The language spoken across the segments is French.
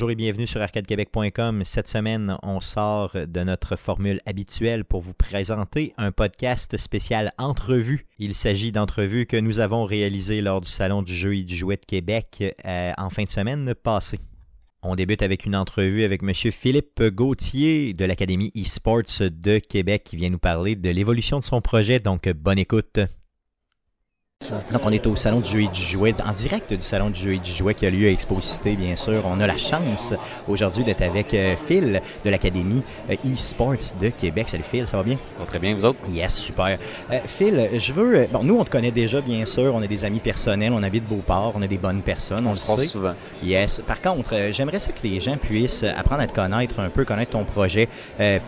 Bonjour et bienvenue sur arcadequebec.com. Cette semaine, on sort de notre formule habituelle pour vous présenter un podcast spécial entrevue. Il s'agit d'entrevues que nous avons réalisées lors du Salon du jeu et du jouet de Québec euh, en fin de semaine passée. On débute avec une entrevue avec M. Philippe Gauthier de l'Académie eSports de Québec qui vient nous parler de l'évolution de son projet, donc bonne écoute. Donc, on est au Salon du jeu et du jouet, en direct du Salon du jeu et du jouet qui a lieu à Exposité, bien sûr. On a la chance aujourd'hui d'être avec euh, Phil de l'Académie euh, e-sports de Québec. Salut Phil, ça va bien? Ça va très bien, vous autres? Yes, super. Euh, Phil, je veux... Bon, nous, on te connaît déjà, bien sûr. On est des amis personnels, on habite Beauport, on est des bonnes personnes, on, on se le sait. souvent. Yes. Par contre, j'aimerais ça que les gens puissent apprendre à te connaître un peu, connaître ton projet,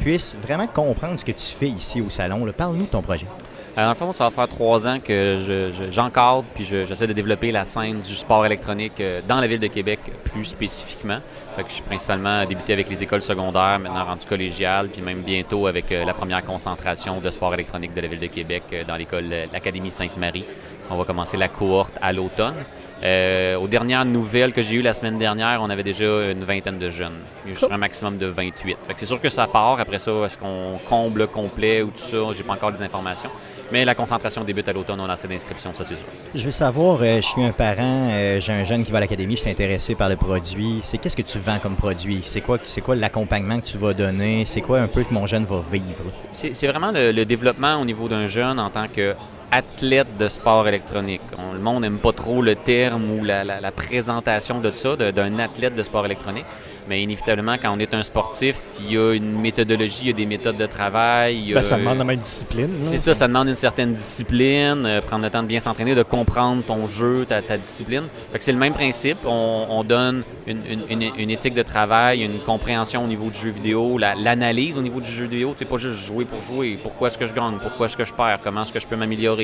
puissent vraiment comprendre ce que tu fais ici au Salon. Parle-nous de ton projet. Alors, dans le fond, ça va faire trois ans que j'encadre puis j'essaie de développer la scène du sport électronique euh, dans la ville de Québec plus spécifiquement. Fait que je suis principalement débuté avec les écoles secondaires, maintenant rendu collégial, puis même bientôt avec euh, la première concentration de sport électronique de la ville de Québec euh, dans l'école l'Académie Sainte-Marie. On va commencer la cohorte à l'automne. Euh, aux dernières nouvelles que j'ai eues la semaine dernière, on avait déjà une vingtaine de jeunes. Sur un maximum de 28. Fait que c'est sûr que ça part. Après ça, est-ce qu'on comble complet ou tout ça? J'ai pas encore des informations. Mais la concentration débute à l'automne, on a assez d'inscriptions, ça c'est sûr. Je veux savoir, euh, je suis un parent, euh, j'ai un jeune qui va à l'académie, je suis intéressé par le produit. C'est qu'est-ce que tu vends comme produit? C'est quoi, c'est quoi l'accompagnement que tu vas donner? C'est quoi un peu que mon jeune va vivre? C'est vraiment le, le développement au niveau d'un jeune en tant que athlète de sport électronique. le monde n'aime pas trop le terme ou la, la, la présentation de ça, d'un athlète de sport électronique. Mais inévitablement, quand on est un sportif, il y a une méthodologie, il y a des méthodes de travail. Ben, ça demande la même discipline. C'est ça, ça demande une certaine discipline, euh, prendre le temps de bien s'entraîner, de comprendre ton jeu, ta, ta discipline. c'est le même principe. On, on donne une, une, une, éthique de travail, une compréhension au niveau du jeu vidéo, l'analyse au niveau du jeu vidéo. C'est pas juste jouer pour jouer. Pourquoi est-ce que je gagne? Pourquoi est-ce que je perds? Comment est-ce que je peux m'améliorer?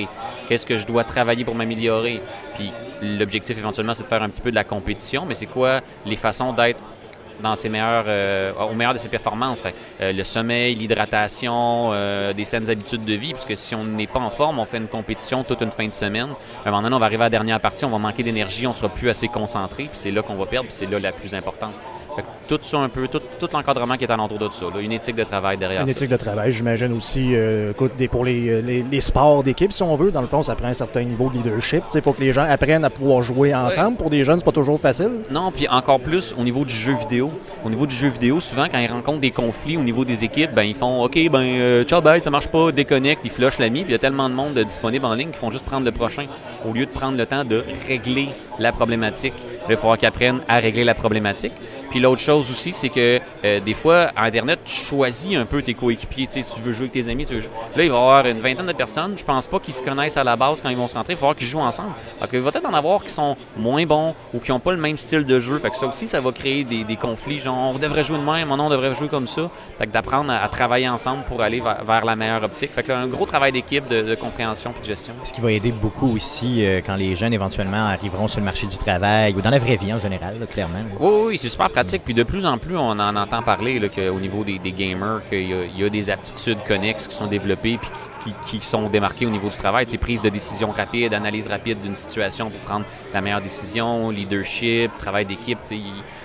Qu'est-ce que je dois travailler pour m'améliorer? Puis l'objectif éventuellement, c'est de faire un petit peu de la compétition, mais c'est quoi les façons d'être dans ses meilleurs, euh, au meilleur de ses performances? Euh, le sommeil, l'hydratation, euh, des saines habitudes de vie, puisque si on n'est pas en forme, on fait une compétition toute une fin de semaine. À un on va arriver à la dernière partie, on va manquer d'énergie, on sera plus assez concentré, puis c'est là qu'on va perdre, puis c'est là la plus importante tout ça un peu, tout, tout l'encadrement qui est alentour de ça. Une éthique de travail derrière Une ça. éthique de travail, j'imagine aussi, euh, écoute, des, pour les, euh, les, les sports d'équipe, si on veut, dans le fond, ça prend un certain niveau de leadership. Il faut que les gens apprennent à pouvoir jouer ensemble. Pour des jeunes, c'est pas toujours facile. Non, puis encore plus au niveau du jeu vidéo. Au niveau du jeu vidéo, souvent, quand ils rencontrent des conflits au niveau des équipes, ben ils font OK, ben euh, ciao, bye, ça marche pas, déconnecte, ils flushent l'ami, puis il y a tellement de monde disponible en ligne qu'ils font juste prendre le prochain au lieu de prendre le temps de régler la problématique. il va falloir qu'ils apprennent à régler la problématique. Puis l'autre chose aussi, c'est que euh, des fois, à Internet, tu choisis un peu tes coéquipiers. Tu, sais, tu veux jouer avec tes amis. Tu veux... Là, il va y avoir une vingtaine de personnes. Je pense pas qu'ils se connaissent à la base quand ils vont se rentrer. Il va falloir qu'ils jouent ensemble. Il va peut-être en avoir qui sont moins bons ou qui n'ont pas le même style de jeu. Fait que ça aussi, ça va créer des, des conflits. Genre, on devrait jouer de même, non, on devrait jouer comme ça. Fait que d'apprendre à, travailler ensemble pour aller vers, la meilleure optique. Fait que là, un gros travail d'équipe, de, de, compréhension et de gestion. Ce qui va aider beaucoup aussi euh, quand les jeunes éventuellement arriveront sur le marché du travail ou dans la vraie vie en général, là, clairement. Oui, oui, c'est super Puis de plus en plus, on en entend parler au niveau des, gamers, qu'il y, a des aptitudes connexes qui sont développées puis qui, sont démarquées au niveau du travail. C'est prise de décision rapide, analyse rapide d'une situation pour prendre la meilleure décision, leadership, travail d'équipe. Il,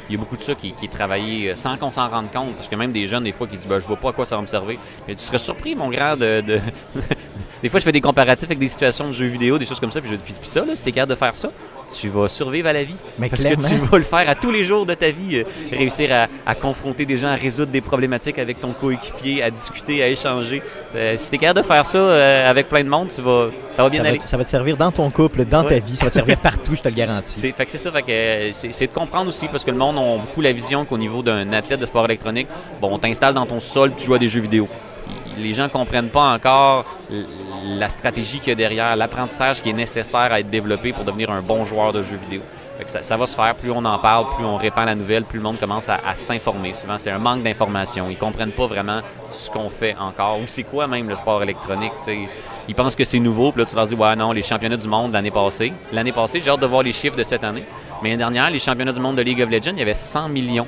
y a beaucoup de ça qui, est travaillé euh, sans qu'on s'en rende compte. Parce que même des jeunes, des fois, qui disent ben, Je vois pas à quoi ça va me servir. Mais tu serais surpris, mon grand, de. de des fois, je fais des comparatifs avec des situations de jeux vidéo, des choses comme ça. Puis je ça, là, si de faire ça, tu vas survivre à la vie. Mais parce clairement. que tu vas le faire à tous les jours de ta vie. Euh, réussir à, à, confronter des gens, à résoudre des problématiques avec ton coéquipier, à discuter, à échanger. Euh, si tu es capable de faire ça euh, avec plein de monde, tu vas, ça va bien ça aller. Va, ça va te servir dans ton couple, dans ouais. ta vie. Ça va te servir partout, je te le garantis. C'est, fait que c'est ça. Fait que, c'est, de comprendre aussi, parce que le monde a beaucoup la vision qu'au niveau d'un athlète de sport électronique, bon, on t'installe dans ton sol tu joues à des jeux vidéo les gens comprennent pas encore la stratégie qu'il y a derrière, l'apprentissage qui est nécessaire à être développé pour devenir un bon joueur de jeux vidéo. Ça, va se faire, plus on en parle, plus on répand la nouvelle, plus le monde commence à, s'informer. Souvent, c'est un manque d'information. Ils comprennent pas vraiment ce qu'on fait encore, ou c'est quoi même le sport électronique. Ils pensent que c'est nouveau, puis là, tu leur dis, ouais, non, les championnats du monde l'année passée. L'année passée, j'ai hâte de voir les chiffres de cette année. Mais l'année dernière, les championnats du monde de League of Legends, il y avait 100 millions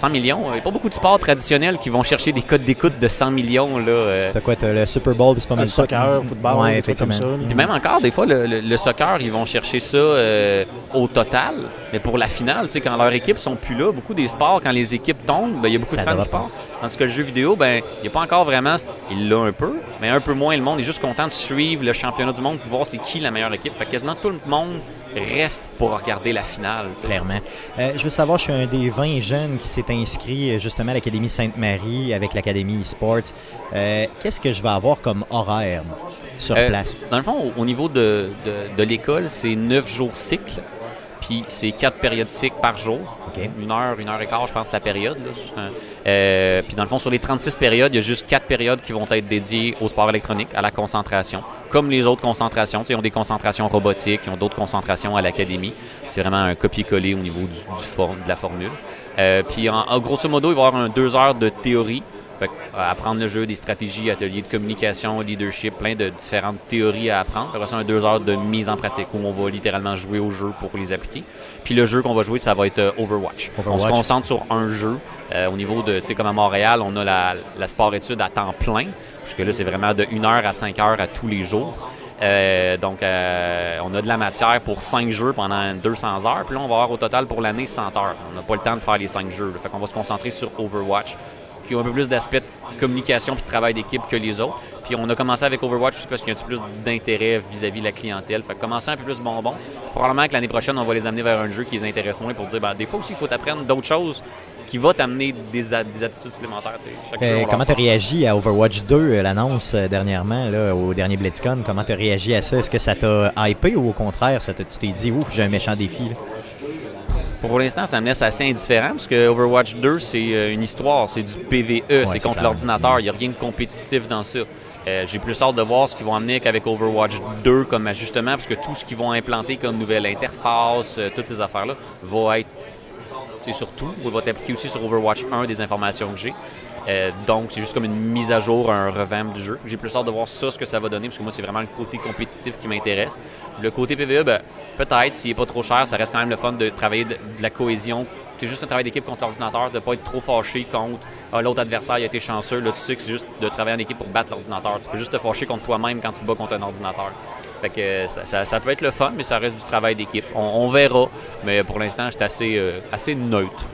100 millions. Il n'y a pas beaucoup de sports traditionnels qui vont chercher des codes d'écoute de 100 millions. Là, euh. T'as quoi, t'as le Super Bowl, puis c'est pas mal Le soccer, football, Ouais, trucs comme effectivement. ça. Puis même encore, des fois, le, le- le soccer, ils vont chercher ça euh, au total. Mais pour la finale, tu sais, quand leurs équipes sont plus là, beaucoup des sports, quand les équipes tombent, ben, il y a beaucoup Ça de fans qui partent. Tandis que le jeu vidéo, ben, il n'y a pas encore vraiment. Il l'a un peu, mais un peu moins. Le monde est juste content de suivre le championnat du monde pour voir c'est qui la meilleure équipe. Fait que quasiment tout le monde reste pour regarder la finale. tu sais. Clairement. Euh, je veux savoir, je suis un des 20 jeunes qui s'est inscrit euh, justement à l'Académie Sainte-Marie avec l'Académie eSports. Euh, Qu'est-ce que je vais avoir comme horaire sur Euh, place? Dans le fond, au, au niveau de, de, de l'école, c'est 9 jours cycle. Puis c'est 4 périodes cycle par jour. Une heure, une heure et quart, je pense, la période. là. C'est un- euh, puis dans le fond, sur les 36 périodes, il y a juste 4 périodes qui vont être dédiées au sport électronique, à la concentration. Comme les autres concentrations. Ils ont des concentrations robotiques, ils ont d'autres concentrations à l'académie. C'est vraiment un copier-coller au niveau du, du form- de la formule. Euh, puis en, en grosso modo, il va y avoir un 2 heures de théorie. Apprendre le jeu, des stratégies, ateliers de communication, leadership, plein de différentes théories à apprendre. Après ça, un deux heures de mise en pratique où on va littéralement jouer au jeu pour les appliquer. Puis le jeu qu'on va jouer, ça va être euh, Overwatch. On se concentre sur un jeu. Euh, au niveau de, tu sais, comme à Montréal, on a la, la sport-études à temps plein. Puisque là, c'est vraiment de 1 heure à 5 heures à tous les jours. Euh, donc, euh, on a de la matière pour 5 jeux pendant 200 heures. Puis là, on va avoir au total pour l'année 100 heures. On n'a pas le temps de faire les 5 jeux. là. Fait qu'on va se concentrer sur Overwatch qui ont un peu plus d'aspect de communication puis de travail d'équipe que les autres. Puis on a commencé avec Overwatch aussi parce qu'il y a un petit peu plus d'intérêt vis-à-vis de la clientèle. Fait que commencer un peu plus bonbon. Probablement que l'année prochaine, on va les amener vers un jeu qui les intéresse moins pour dire, ben, des fois aussi, il faut apprendre d'autres choses qui vont t'amener des, a- des aptitudes supplémentaires. Chaque Euh, comment tu réagi à Overwatch 2, euh, l'annonce euh, dernièrement, là, au dernier BlitzCon? Comment tu as réagi à ça? Est-ce que ça t'a hypé ou au contraire, ça t'a- tu t'es dit, ouf, j'ai un méchant défi? là? Pour l'instant, ça me laisse assez indifférent parce que Overwatch 2, c'est euh, une histoire, c'est du PVE, c'est c'est contre l'ordinateur, il n'y a rien de compétitif dans ça. Euh, J'ai plus hâte de voir ce qu'ils vont amener avec Overwatch 2 comme ajustement, parce que tout ce qu'ils vont implanter comme nouvelle interface, euh, toutes ces affaires-là, va être c'est surtout, va être appliqué aussi sur Overwatch 1 des informations que j'ai. Euh, donc, c'est juste comme une mise à jour, un revamp du jeu. J'ai plus hâte de voir ça, ce que ça va donner, parce que moi, c'est vraiment le côté compétitif qui m'intéresse. Le côté PVE, ben, peut-être, s'il n'est pas trop cher, ça reste quand même le fun de travailler de, la cohésion. C'est juste un travail d'équipe contre l'ordinateur, de ne pas être trop fâché contre ah, l'autre adversaire, il a été chanceux. Là, tu sais que c'est juste de travailler en équipe pour battre l'ordinateur. Tu peux juste te fâcher contre toi-même quand tu te bats contre un ordinateur. Fait que euh, ça, peut être le fun, mais ça reste du travail d'équipe. On, verra, mais pour l'instant, je suis assez, euh, assez neutre.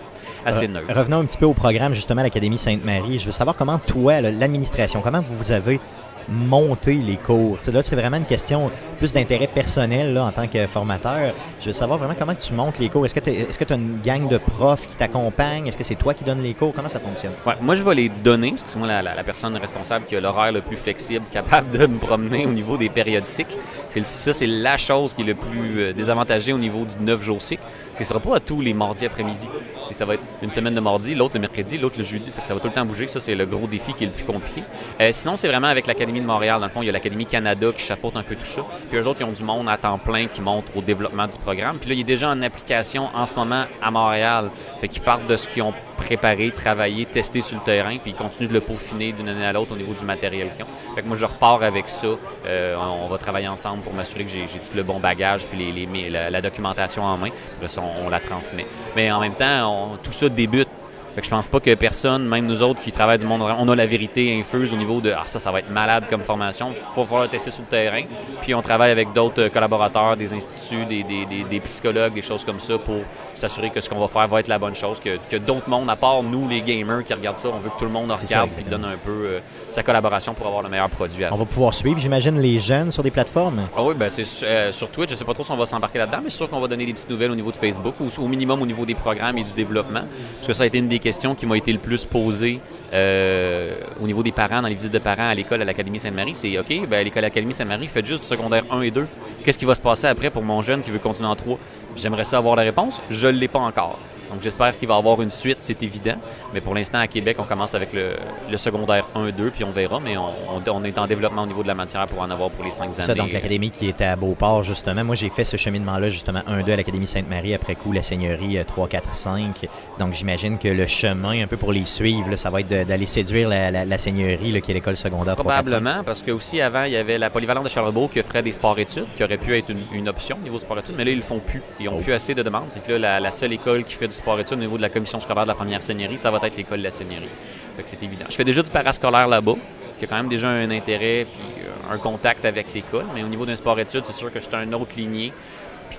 Assez neutre. Revenons un petit peu au programme, justement, à l'Académie Sainte-Marie. Je veux savoir comment toi, l'administration, comment vous avez monté les cours? Là, c'est vraiment une question plus d'intérêt personnel là, en tant que formateur. Je veux savoir vraiment comment tu montes les cours. Est-ce que tu as une gang de profs qui t'accompagnent? Est-ce que c'est toi qui donnes les cours? Comment ça fonctionne? Ouais, moi, je vais les donner, parce que c'est moi la, la- la personne responsable qui a l'horaire le plus flexible, capable de me promener au niveau des périodes cycles. C'est ça, c'est la chose qui est le plus euh, désavantagée au niveau du 9 jours cycle. Ce ne sera pas à tous les mardis après-midi. Ça va être une semaine de mardi, l'autre le mercredi, l'autre le jeudi. Fait que ça va tout le temps bouger. Ça, c'est le gros défi qui est le plus compliqué. Euh, sinon, c'est vraiment avec l'Académie de Montréal. Dans le fond, il y a l'Académie Canada qui chapeaute un peu tout ça. Puis eux autres, ils ont du monde à temps plein qui montre au développement du programme. Puis là, il est déjà en application en ce moment à Montréal. Fait qu'ils partent de ce qu'ils préparé, travaillé, testé sur le terrain, puis ils continuent de le peaufiner d'une année à l'autre au niveau du matériel qu'ils ont. Fait que moi, je repars avec ça. Euh, on va travailler ensemble pour m'assurer que j'ai tout le bon bagage, puis les, la, documentation en main. Là, on, la transmet. Mais en même temps, tout ça débute. Fait que je pense pas que personne, même nous autres qui travaillent du monde, on a la vérité infuse au niveau de ah ça, ça va être malade comme formation. Faut falloir le tester sur le terrain. Puis on travaille avec d'autres euh, collaborateurs, des instituts, des, des- des- des psychologues, des choses comme ça pour s'assurer que ce qu'on va faire va être la bonne chose, que, que d'autres mondes, à part nous les gamers qui regardent ça, on veut que tout le monde regarde et donne un peu euh, sa collaboration pour avoir le meilleur produit à On va pouvoir suivre, j'imagine, les jeunes sur des plateformes. ah oui, ben c'est euh, sur Twitch, je sais pas trop si on va s'embarquer là-dedans, mais c'est sûr qu'on va donner des petites nouvelles au niveau de Facebook ou au minimum au niveau des programmes et du développement. Parce que ça a été une des questions qui m'a été le plus posée euh, au niveau des parents, dans les visites de parents à l'école à l'Académie Sainte-Marie. C'est OK, ben, l'école à l'Académie Sainte-Marie, faites juste du secondaire 1 et 2. Qu'est-ce qui va se passer après pour mon jeune qui veut continuer en 3? J'aimerais ça avoir la réponse. Je ne l'ai pas encore. Donc j'espère qu'il va y avoir une suite, c'est évident. Mais pour l'instant, à Québec, on commence avec le, le secondaire 1 2, puis on verra. Mais on, on- on est en développement au niveau de la matière pour en avoir pour les 5 années. Ça, donc l'académie qui était à Beauport, justement. Moi, j'ai fait ce cheminement-là, justement, 1-2 à l'Académie Sainte-Marie, après coup, la Seigneurie euh, 3, 4, 5. Donc, j'imagine que le chemin, un peu pour les suivre, là, ça va être d'aller séduire la, la- la Seigneurie, là, qui est l'école secondaire 3, 4, 5. Probablement, parce que aussi avant, il y avait la polyvalente de Charlebourg qui offrait des sports-études, qui aurait pu être une, une option au niveau sport-études, mais là, ils le font plus. Ils n'ont plus assez de demandes. Que là, la, la seule école qui fait du sport-études au niveau de la commission scolaire de la première seigneurie, ça va être l'école de la seigneurie. Fait que c'est évident. Je fais déjà du parascolaire là-bas, qui a quand même déjà un intérêt puis euh, un contact avec l'école. Mais au niveau d'un sport-études, c'est sûr que c'est un autre lignée.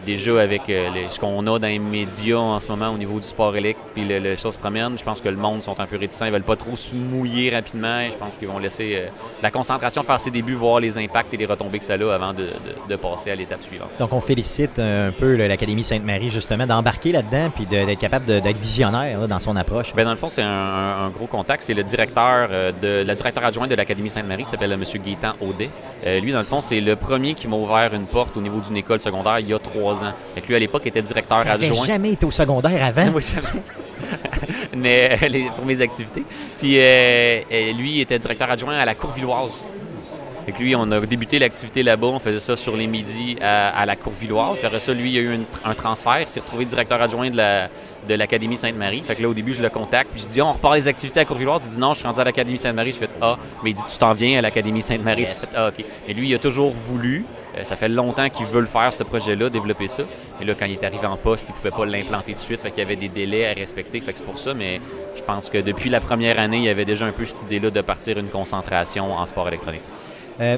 Puis déjà, avec euh, les- ce qu'on a dans les médias en ce moment au niveau du sport électrique, puis le, le choses se promènent, je pense que le monde sont un peu réticents. Ils veulent pas trop se mouiller rapidement. Et je pense qu'ils vont laisser euh, la concentration faire ses débuts, voir les impacts et les retombées que ça a avant de, de- de passer à l'étape suivante. Donc, on félicite un peu l'Académie Sainte-Marie, justement, d'embarquer là-dedans puis d'être capable d'être visionnaire là, dans son approche. Ben, dans le fond, c'est un, un- un gros contact. C'est le directeur euh, de la directeur adjointe de l'Académie Sainte-Marie qui s'appelle euh, M. Gaétan Audet. Euh, lui, dans le fond, c'est le premier qui m'a ouvert une porte au niveau d'une école secondaire il y a trois ans. Fait que lui, à l'époque, était directeur adjoint. jamais été au secondaire avant. Moi, jamais. Mais euh, les- pour mes activités. Puis euh, euh, lui il était directeur adjoint à la Courvilloise. Fait que lui, on a débuté l'activité là-bas, on faisait ça sur les midis à, à la Courvilloise. Puis après ça, lui, il y a eu une- un transfert, il s'est retrouvé directeur adjoint de la de l'Académie Sainte-Marie. Fait que là, au début, je le contacte, puis je dis, on repart les activités à Courvilloise. Il dit, non, je suis rendu à l'Académie Sainte-Marie. Je fais, ah, mais il dit, tu t'en viens à l'Académie Sainte-Marie. Yes. Je fais, ah, OK. Et lui, il a toujours voulu, euh, ça fait longtemps qu'il veut le faire, ce projet-là, développer ça. Et là, quand il est arrivé en poste, il pouvait pas l'implanter tout de suite. Fait qu'il y avait des délais à respecter. Fait que c'est pour ça, mais je pense que depuis la première année, il y avait déjà un peu cette idée-là de partir une concentration en sport électronique. Euh,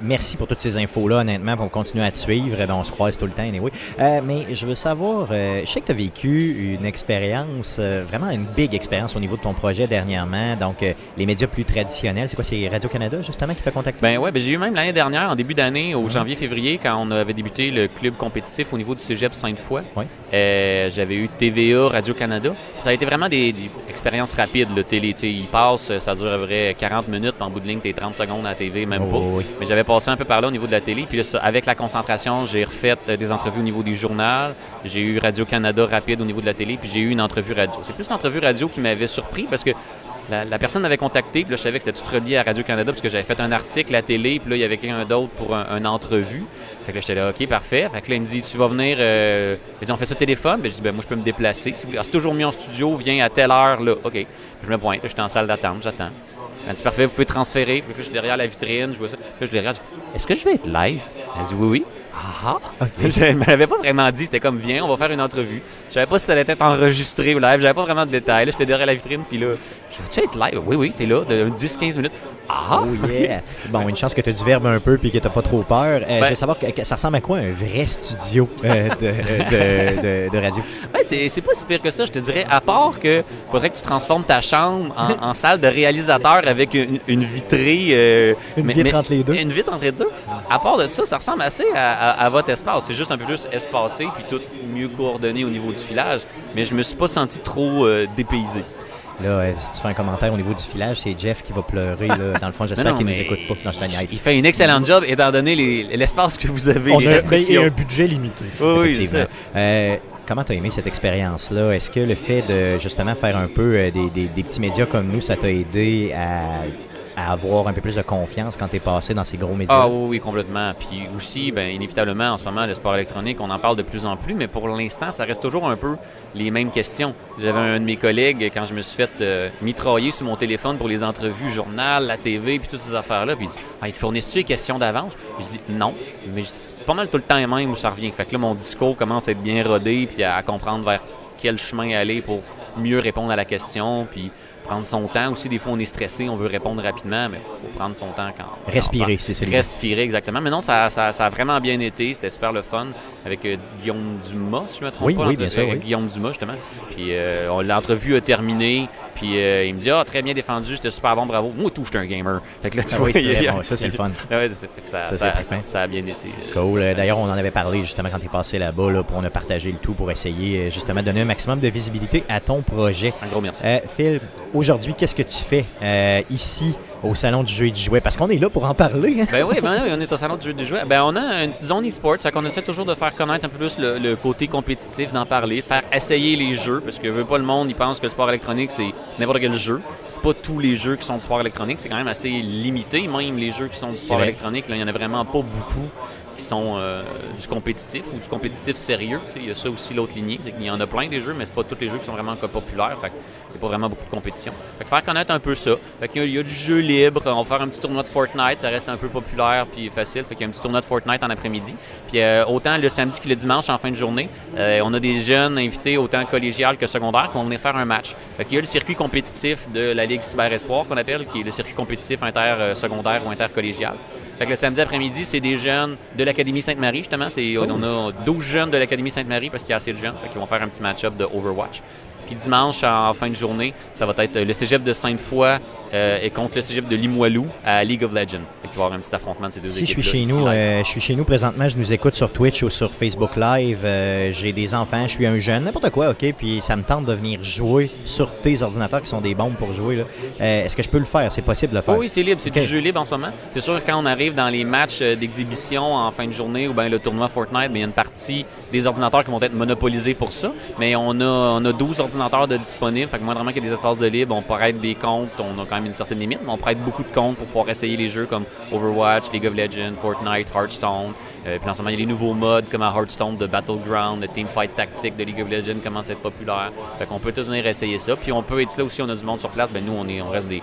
Merci pour toutes ces infos-là, honnêtement, pour continuer à te suivre. Ben, on se croise tout le temps, anyway. Euh, mais je veux savoir, euh, je sais que tu as vécu une expérience, euh, vraiment une big expérience au niveau de ton projet dernièrement. Donc, euh, les médias plus traditionnels, c'est quoi, c'est Radio-Canada, justement, qui t'a contacté? Ben ouais, ben j'ai eu même l'année dernière, en début d'année, au janvier-février, quand on avait débuté le club compétitif au niveau du Cégep Sainte-Foy. Oui. J'avais eu TVA, Radio-Canada. Ça a été vraiment des, des expériences rapides, le télé. Tu sais, il passe, ça dure à peu près 40 minutes, en bout de ligne, t'es 30 secondes à la TV, même Oh, pas. oui. Mais j'avais passé un peu par là au niveau de la télé. Puis là, avec la concentration, j'ai refait euh, des entrevues au niveau du journal. J'ai eu Radio-Canada rapide au niveau de la télé, puis j'ai eu une entrevue radio. C'est plus l'entrevue radio qui m'avait surpris parce que la, la personne m'avait contacté, puis là, je savais que c'était tout relié à Radio-Canada parce que j'avais fait un article à télé, puis là, il y avait quelqu'un d'autre pour un, une entrevue. Fait que là, j'étais là, OK, parfait. Fait que là, il me dit, tu vas venir. Euh... Il dit, on fait ça au téléphone? Ben, je dis, ben, moi, je peux me déplacer. Si vous voulez. Ah, c'est toujours mis en studio, viens à telle heure, là. OK. Je me pointe, j'étais en salle d'attente, j'attends. Elle dit, parfait, vous pouvez transférer. Puis là, je suis derrière la vitrine, je vois ça. Puis là, je les regarde, est-ce que je vais être live? Elle dit, oui, oui. Ah, ah. Je ne m'avais pas vraiment dit, c'était comme, viens, on va faire une entrevue. Je savais pas si ça allait être enregistré ou live, j'avais pas vraiment de détails. Là, j'étais derrière la vitrine, puis là, je vais-tu être live? Oui, oui, t'es là, de 10-15 minutes. Ah! Oh yeah! Bon, une chance que tu as du verbe un peu puis que tu pas trop peur. Euh, Je Ben- veux savoir, que, ça ressemble à quoi un vrai studio euh, de, de- de- de radio? Ouais, c'est c'est pas si pire que ça, je te dirais. À part que faudrait que tu transformes ta chambre en, en salle de réalisateur avec une, une vitrée. euh, Une vitre entre les deux. Une vitre entre les deux. À part de ça, ça ressemble assez à, à- à votre espace. C'est juste un peu plus espacé puis tout mieux coordonné au niveau du filage. Mais je me suis pas senti trop euh, dépaysé. Là, euh, si tu fais un commentaire au niveau du filage, c'est Jeff qui va pleurer. Là. Dans le fond, j'espère qu'il nous écoute pas. Non, je niaise. Il fait une excellente job étant donné les- l'espace que vous avez, On les a restrictions. un budget limité. Oui, oui, c'est Effectivement. ça. Euh, comment tu as aimé cette expérience-là? Est-ce que le fait de justement faire un peu euh, des, des- des petits médias comme nous, ça t'a aidé à, à avoir un peu plus de confiance quand tu es passé dans ces gros médias? Ah oui, complètement. Puis aussi, ben, inévitablement, en ce moment, le sport électronique, on en parle de plus en plus, mais pour l'instant, ça reste toujours un peu les mêmes questions. J'avais un de mes collègues, quand je me suis fait euh, mitrailler sur mon téléphone pour les entrevues, journal, la TV, puis toutes ces affaires-là, puis il dit ah, « Il te fournissent-tu les questions d'avance? » Je dis « Non. » Mais c'est pas mal tout le temps même où ça revient. Fait que là, mon discours commence à être bien rodé, puis à, à comprendre vers quel chemin aller pour mieux répondre à la question, puis prendre son temps. Aussi, des fois, on est stressé, on veut répondre rapidement, mais il faut prendre son temps quand on Respirer, c'est ça. Respirer, exactement. Mais non, ça, ça, ça a vraiment bien été. C'était super le fun avec euh, Guillaume Dumas, si je me trompe Oui, pas. oui, bien sûr, oui. Guillaume Dumas, justement. Puis euh, l'entrevue a terminé. Puis euh, il me dit Ah, très bien défendu, c'était super bon, bravo. Moi, tout, j'étais un gamer. Fait que là, tu Ah vois, oui, il bon, ça, c'est le fun. Ouais, ça, Ça, ça, c'est ça, trippant. ça a bien été. euh, Cool. Euh, D'ailleurs, on en avait parlé justement quand tu es passé là-bas, là, pour on a partagé le tout pour essayer justement de donner un maximum de visibilité à ton projet. Un gros merci. Euh, Phil, aujourd'hui, qu'est-ce que tu fais euh, ici? Au Salon du jeu et du jouet? Parce qu'on est là pour en parler. Ben oui, ben oui, on est au salon du jeu de jouets. Ben on a une petite zone e-sport, ça qu'on essaie toujours de faire connaître un peu plus le, le côté compétitif, d'en parler, de faire essayer les jeux, parce que veut pas le monde, il pense que le sport électronique c'est n'importe quel jeu. C'est pas tous les jeux qui sont du sport électronique, c'est quand même assez limité, même les jeux qui sont du sport électronique, là, il y en a vraiment pas beaucoup sont euh, du compétitif ou du compétitif sérieux. Il y a ça aussi l'autre lignée, c'est qu'il y en a plein des jeux, mais c'est pas tous les jeux qui sont vraiment populaires. Il n'y a pas vraiment beaucoup de compétition. Fait que faire connaître un peu ça. Fait qu'il y a du jeu libre, on va faire un petit tournoi de Fortnite, ça reste un peu populaire puis facile. Fait qu'il y a un petit tournoi de Fortnite en après-midi. Puis euh, autant le samedi que le dimanche en fin de journée, euh, on a des jeunes invités autant collégiales que secondaires qui vont venir faire un match. Fait qu'il y a le circuit compétitif de la Ligue Cyber Espoir qu'on appelle, qui est le circuit compétitif inter-secondaire ou intercollégial. Fait que le samedi après-midi, c'est des jeunes de l'Académie Sainte-Marie, justement. On a 12 jeunes de l'Académie Sainte-Marie parce qu'il y a assez de jeunes. Fait qu'ils vont faire un petit match-up de Overwatch. Puis dimanche, en fin de journée, ça va être le cégep de Sainte-Foy euh, et contre le cégep de Limoilou à League of Legends. Il va y avoir un petit affrontement de ces deux si équipes. Je suis, chez nous, euh, je suis chez nous présentement, je nous écoute sur Twitch ou sur Facebook Live. Euh, j'ai des enfants, je suis un jeune, n'importe quoi, ok. Puis ça me tente de venir jouer sur tes ordinateurs qui sont des bombes pour jouer. Est-ce que je peux le faire? C'est possible de le faire Oui, c'est libre. C'est du jeu libre en ce moment. C'est sûr que quand on arrive dans les matchs d'exhibition en fin de journée ou bien le tournoi Fortnite, il y a une partie des ordinateurs qui vont être monopolisés pour ça. Mais on a, on a 12 ordinateurs de disponibles. Fait que moi, vraiment qu'il y a des espaces de libre, on pourrait être des comptes. On a quand une certaine limite on prête beaucoup de comptes pour pouvoir essayer les jeux comme Overwatch, League of Legends, Fortnite, Hearthstone. Euh, puis en il y a les nouveaux modes comme à Hearthstone de Battleground, de Teamfight Tactique de League of Legends commence à être populaire. Fait qu'on peut tous venir essayer ça. Puis on peut être là aussi, on a du monde sur place. Ben nous, on, est, on reste des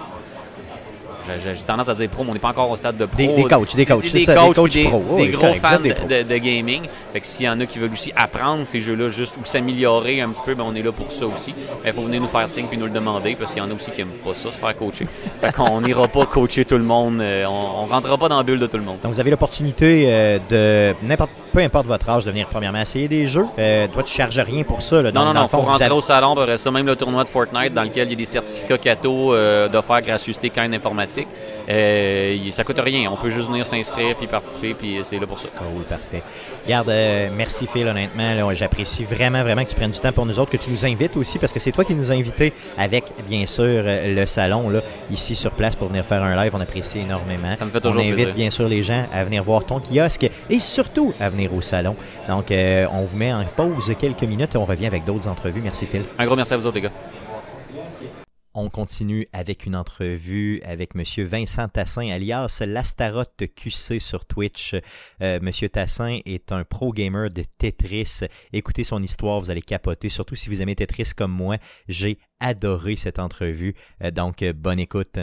j'ai tendance à dire pro, mais on n'est pas encore au stade de pro. Des, des coachs, des coachs, des, coachs, des, coachs gros fans de, de, gaming. Fait que s'il y en a qui veulent aussi apprendre ces jeux-là juste ou s'améliorer un petit peu, ben on est là pour ça aussi. Il faut venir nous faire signe puis nous le demander parce qu'il y en a aussi qui n'aiment pas ça, se faire coacher. fait qu'on n'ira pas coacher tout le monde. Euh, on, ne rentrera pas dans la bulle de tout le monde. Donc vous avez l'opportunité euh, de n'importe peu importe votre âge de venir premièrement essayer des jeux. Euh, toi tu charges rien pour ça. Là, non, non, non, il faut rentrer au salon. Ça même le tournoi de Fortnite dans lequel il y a des certificats cadeaux euh, d'offert gratuité quand informatique. Euh, ça coûte rien. On peut juste venir s'inscrire puis participer, puis c'est là pour ça. Cool, parfait. Garde, euh, merci Phil, honnêtement. J'apprécie vraiment, vraiment que tu prennes du temps pour nous autres, que tu nous invites aussi, parce que c'est toi qui nous as invités avec, bien sûr, euh, le salon, là, ici sur place pour venir faire un live. On apprécie énormément. Ça me fait toujours On invite, bien sûr, les gens à venir voir ton kiosque et surtout à venir au salon. Donc, euh, on vous met en pause quelques minutes et on revient avec d'autres entrevues. Merci Phil. Un gros merci à vous autres, les gars. On continue avec une entrevue avec Monsieur Vincent Tassin, alias l'Astaroth QC sur Twitch. Euh, Monsieur Tassin est un pro gamer de Tetris. Écoutez son histoire, vous allez capoter. Surtout si vous aimez Tetris comme moi, j'ai adoré cette entrevue. Euh, donc, bonne écoute.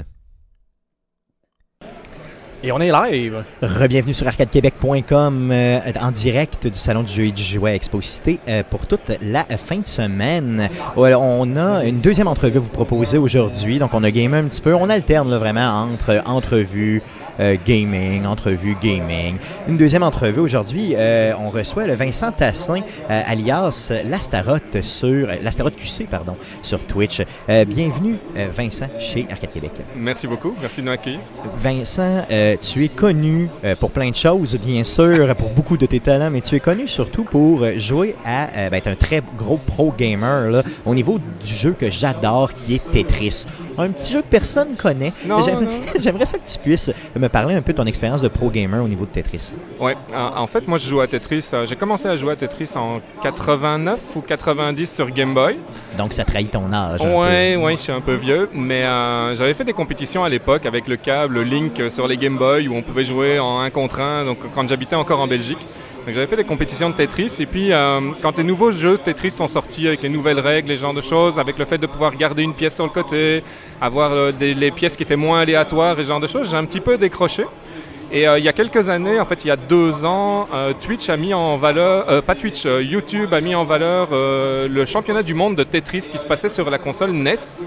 Et on est live. Rebienvenue sur arcadequebec.com euh, en direct du Salon du jeu et du jouet Expo Cité euh, pour toute la fin de semaine. on a une deuxième entrevue à vous proposer aujourd'hui. Donc, on a gamé un petit peu. On alterne vraiment entre entrevues, euh, gaming, entrevue gaming. Une deuxième entrevue aujourd'hui, euh, on reçoit le Vincent Tassin, euh, alias l'Astaroth sur l'Astaroth QC pardon, sur Twitch. bienvenue Vincent chez Arcade Québec. Merci beaucoup, merci de nous accueillir. Vincent, tu es connu pour plein de choses, bien sûr, pour beaucoup de tes talents, mais tu es connu surtout pour jouer à ben, être un très gros pro gamer là, au niveau du jeu que j'adore, qui est Tetris un petit jeu que personne connaît. J'aimerais ça que tu puisses me parler un peu de ton expérience de pro gamer au niveau de Tetris. Ouais, en fait, moi je joue à Tetris. Euh, j'ai commencé à jouer à Tetris en 89 ou 90 sur Game Boy. Donc ça trahit ton âge. Ouais, ouais, je suis un peu vieux, mais euh, j'avais fait des compétitions à l'époque avec le câble Link sur les Game Boy où on pouvait jouer en 1 contre 1, donc quand j'habitais encore en Belgique. J'avais fait des compétitions de Tetris et puis euh, quand les nouveaux jeux Tetris sont sortis avec les nouvelles règles, les genres de choses, avec le fait de pouvoir garder une pièce sur le côté, avoir euh, des, les pièces qui étaient moins aléatoires et ce genre de choses, j'ai un petit peu décroché. Et euh, il y a quelques années, en fait il y a deux ans, euh, Twitch a mis en valeur, euh, pas Twitch, YouTube a mis en valeur le championnat du monde de Tetris qui se passait sur la console NES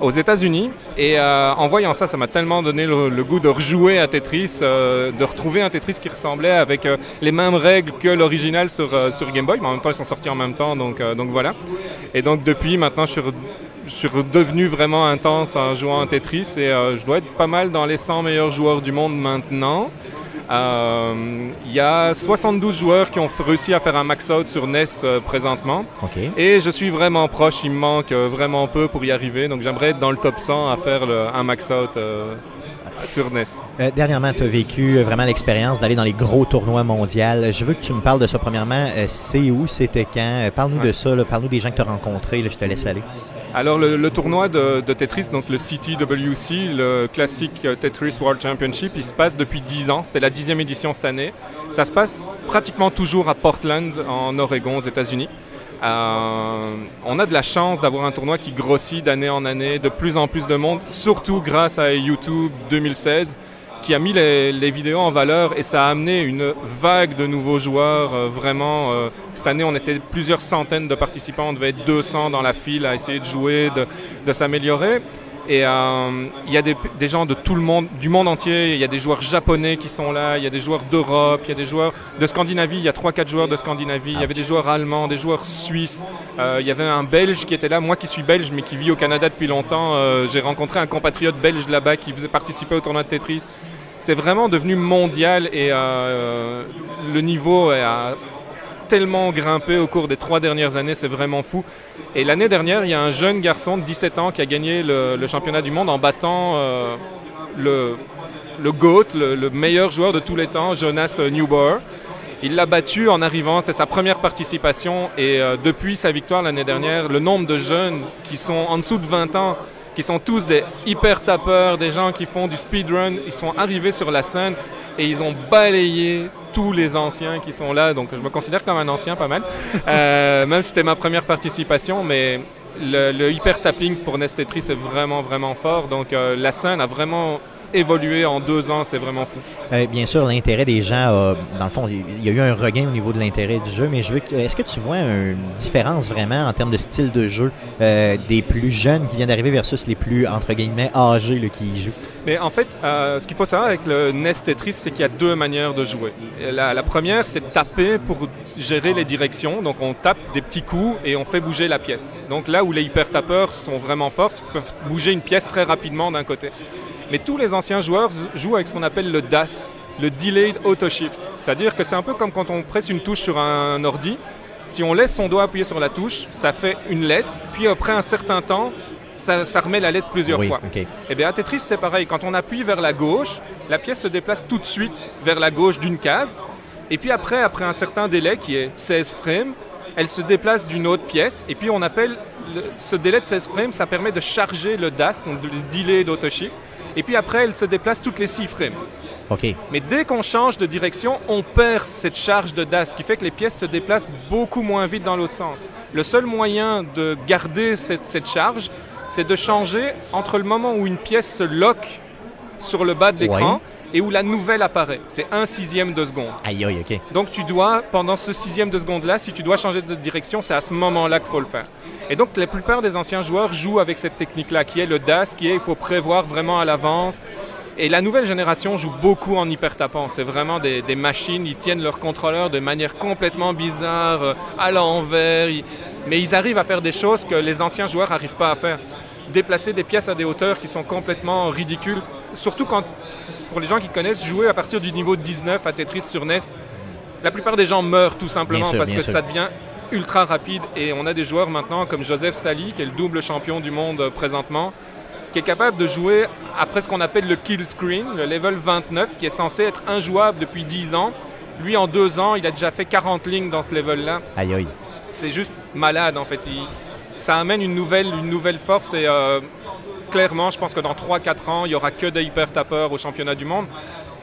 aux États-Unis. Et en voyant ça, ça m'a tellement donné le, goût de rejouer à Tetris, de retrouver un Tetris qui ressemblait avec les mêmes règles que l'original sur, sur Game Boy. Mais en même temps, ils sont sortis en même temps, donc, donc voilà. Et donc depuis, maintenant, je suis je suis redevenu vraiment intense en jouant à Tetris et euh, je dois être pas mal dans les 100 meilleurs joueurs du monde maintenant. Euh, il y a 72 joueurs qui ont réussi à faire un max-out sur NES euh, présentement. Et je suis vraiment proche, il me manque vraiment peu pour y arriver. Donc j'aimerais être dans le top 100 à faire un max-out sur NES. Euh, dernièrement, tu as vécu euh, vraiment l'expérience d'aller dans les gros tournois mondiaux. Je veux que tu me parles de ça. Premièrement, euh, c'est où, c'était quand? Parle-nous de ça, parle-nous des gens que tu as rencontrés. là. Je te laisse aller. Alors le, le tournoi de, de Tetris, donc le CTWC, le classique Tetris World Championship, il se passe depuis 10 ans. C'était la dixième édition cette année. Ça se passe pratiquement toujours à Portland, en Oregon, aux États-Unis. Euh, on a de la chance d'avoir un tournoi qui grossit d'année en année, de plus en plus de monde, surtout grâce à YouTube 2016 qui a mis les, vidéos en valeur et ça a amené une vague de nouveaux joueurs. euh, vraiment, euh, cette année, on était plusieurs centaines de participants, on devait être 200 dans la file à essayer de jouer, de, de s'améliorer. Et euh, il y a des, gens de tout le monde, du monde entier. Il y a des joueurs japonais qui sont là, il y a des joueurs d'Europe, il y a des joueurs de Scandinavie. Il y a 3-4 joueurs de Scandinavie. Il y avait des joueurs allemands, des joueurs suisses. Euh, il y avait un Belge qui était là. Moi qui suis belge mais qui vis au Canada depuis longtemps, euh, j'ai rencontré un compatriote belge là-bas qui faisait participer au tournoi de Tetris. C'est vraiment devenu mondial et le niveau a tellement grimpé au cours des trois dernières années, c'est vraiment fou. Et l'année dernière, il y a un jeune garçon de 17 ans qui a gagné le, championnat du monde en battant euh, le, le GOAT, le, le meilleur joueur de tous les temps, Jonas Newbar. Il l'a battu en arrivant, c'était sa première participation et euh, depuis sa victoire l'année dernière, le nombre de jeunes qui sont en dessous de 20 ans, qui sont tous des hyper tapeurs, des gens qui font du speedrun, ils sont arrivés sur la scène et ils ont balayé tous les anciens qui sont là, donc je me considère comme un ancien pas mal, Euh, même si c'était ma première participation, mais le, hyper tapping pour Nest Tetris est vraiment vraiment fort, donc euh, la scène a vraiment évolué en deux ans, c'est vraiment fou. Euh, bien sûr, l'intérêt des gens, dans le fond, il y a eu un regain au niveau de l'intérêt du jeu, mais je veux est-ce que tu vois une différence vraiment en termes de style de jeu des plus jeunes qui viennent d'arriver versus les plus, entre guillemets, âgés qui y jouent? Mais en fait, euh, ce qu'il faut savoir avec le NES Tetris, c'est qu'il y a deux manières de jouer. La, la première, c'est de taper pour gérer les directions. Donc on tape des petits coups et on fait bouger la pièce. Donc là où les hyper tapeurs sont vraiment forts, ils peuvent bouger une pièce très rapidement d'un côté. Mais tous les anciens joueurs jouent avec ce qu'on appelle le DAS, le Delayed Auto Shift. C'est-à-dire que c'est un peu comme quand on presse une touche sur un ordi. Si on laisse son doigt appuyé sur la touche, ça fait une lettre, puis après un certain temps, ça, ça remet la lettre plusieurs oui, fois. ok. Eh bien, à Tetris, c'est pareil. Quand on appuie vers la gauche, la pièce se déplace tout de suite vers la gauche d'une case. Et puis après, après un certain délai qui est 16 frames, elle se déplace d'une autre pièce. Et puis on appelle le- ce délai de 16 frames, ça permet de charger le DAS, donc le delay d'autoshift. Et puis après, elle se déplace toutes les 6 frames. Mais dès qu'on change de direction, on perd cette charge de DAS, ce qui fait que les pièces se déplacent beaucoup moins vite dans l'autre sens. Le seul moyen de garder cette, cette charge, c'est de changer entre le moment où une pièce se lock sur le bas de l'écran et où la nouvelle apparaît. C'est un sixième de seconde. Aïe, aïe, OK. Donc tu dois, pendant ce sixième de seconde-là, si tu dois changer de direction, c'est à ce moment-là qu'il faut le faire. Et donc la plupart des anciens joueurs jouent avec cette technique-là, qui est le DAS, qui est il faut prévoir vraiment à l'avance. Et la nouvelle génération joue beaucoup en hyper tapant. C'est vraiment des, des machines, ils tiennent leur contrôleur de manière complètement bizarre, euh, à l'envers. ils- Mais ils arrivent à faire des choses que les anciens joueurs n'arrivent pas à faire. Déplacer des pièces à des hauteurs qui sont complètement ridicules. Surtout quand, pour les gens qui connaissent, jouer à partir du niveau 19 à Tetris sur NES, la plupart des gens meurent tout simplement sûr, parce que sûr. ça devient ultra rapide. Et on a des joueurs maintenant comme Joseph Sali, qui est le double champion du monde présentement, qui est capable de jouer après ce qu'on appelle le kill screen, le level 29, qui est censé être injouable depuis 10 ans. Lui, en deux ans, il a déjà fait 40 lignes dans ce level-là. Aïe, aïe. C'est juste malade, en fait. Il- ça amène une nouvelle, force et euh, clairement, je pense que dans 3-4 ans, il n'y aura que des hyper tapeurs au championnat du monde.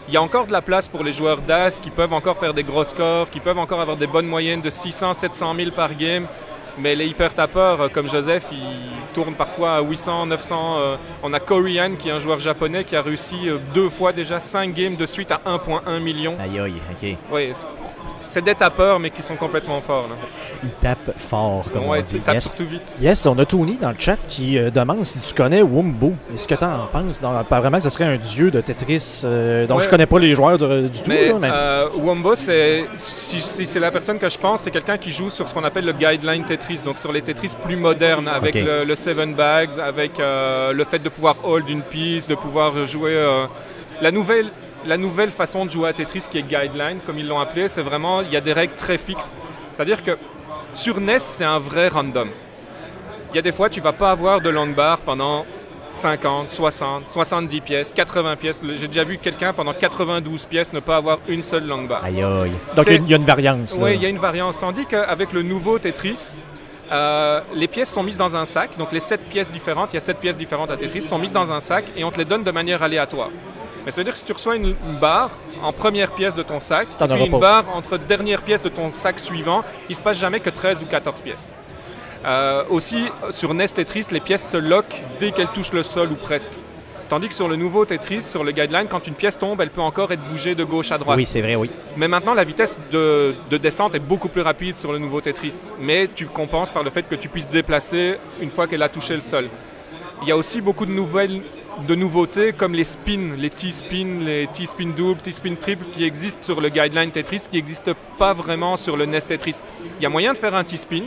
Il y a encore de la place pour les joueurs d'As qui peuvent encore faire des gros scores, qui peuvent encore avoir des bonnes moyennes de 600, 700 000 par game. Mais les hyper tapeurs, comme Joseph, ils tournent parfois à 800, 900. euh, on a Korean, qui est un joueur japonais, qui a réussi euh, deux fois déjà 5 games de suite à 1.1 million. Aïe, aïe, OK. Oui, c'est- des tapeurs, mais qui sont complètement forts. là. Il tape fort, comme Ouais, on dit. tu tapes Yes. surtout vite. Yes, on a Tony dans le chat qui euh, demande si tu connais Wumbo. Est-ce que tu en penses? Donc, apparemment que ce serait un dieu de Tetris. euh, donc, Ouais. je connais pas les joueurs de- du tout. Mais, là, mais- euh, Wombo, c'est, si, si c'est la personne que je pense, c'est quelqu'un qui joue sur ce qu'on appelle le guideline Tetris, donc sur les Tetris plus modernes, avec le, le Seven Bags, avec euh, le fait de pouvoir hold une piste, de pouvoir jouer. euh, la, nouvelle, la nouvelle façon de jouer à Tetris qui est guideline, comme ils l'ont appelé, c'est vraiment, il y a des règles très fixes. C'est-à-dire que sur NES, c'est un vrai random. Il y a des fois, tu vas pas avoir de long bar pendant 50, 60, 70 pièces, 80 pièces. J'ai déjà vu quelqu'un pendant 92 pièces ne pas avoir une seule langue barre. Aïe aïe. Donc, il y a une variance. là. Oui, il y a une variance. Tandis qu'avec le nouveau Tetris, euh, les pièces sont mises dans un sac. Donc les 7 pièces différentes, il y a 7 pièces différentes à Tetris, sont mises dans un sac et on te les donne de manière aléatoire. Mais ça veut dire que si tu reçois une, une barre en première pièce de ton sac, et puis une barre entre dernière pièce de ton sac suivant, il se passe jamais que 13 ou 14 pièces. Euh, aussi, sur NES Tetris, les pièces se loquent dès qu'elles touchent le sol ou presque. Tandis que sur le nouveau Tetris, sur le guideline, quand une pièce tombe, elle peut encore être bougée de gauche à droite. Oui, c'est vrai, oui. Mais maintenant, la vitesse de, de descente est beaucoup plus rapide sur le nouveau Tetris. Mais tu compenses par le fait que tu puisses déplacer une fois qu'elle a touché le sol. Il y a aussi beaucoup de nouvelles, de nouveautés comme les spins, les T-spin, les T-spin double, T-spin triple qui existent sur le guideline Tetris, qui n'existent pas vraiment sur le NES Tetris. Il y a moyen de faire un T-spin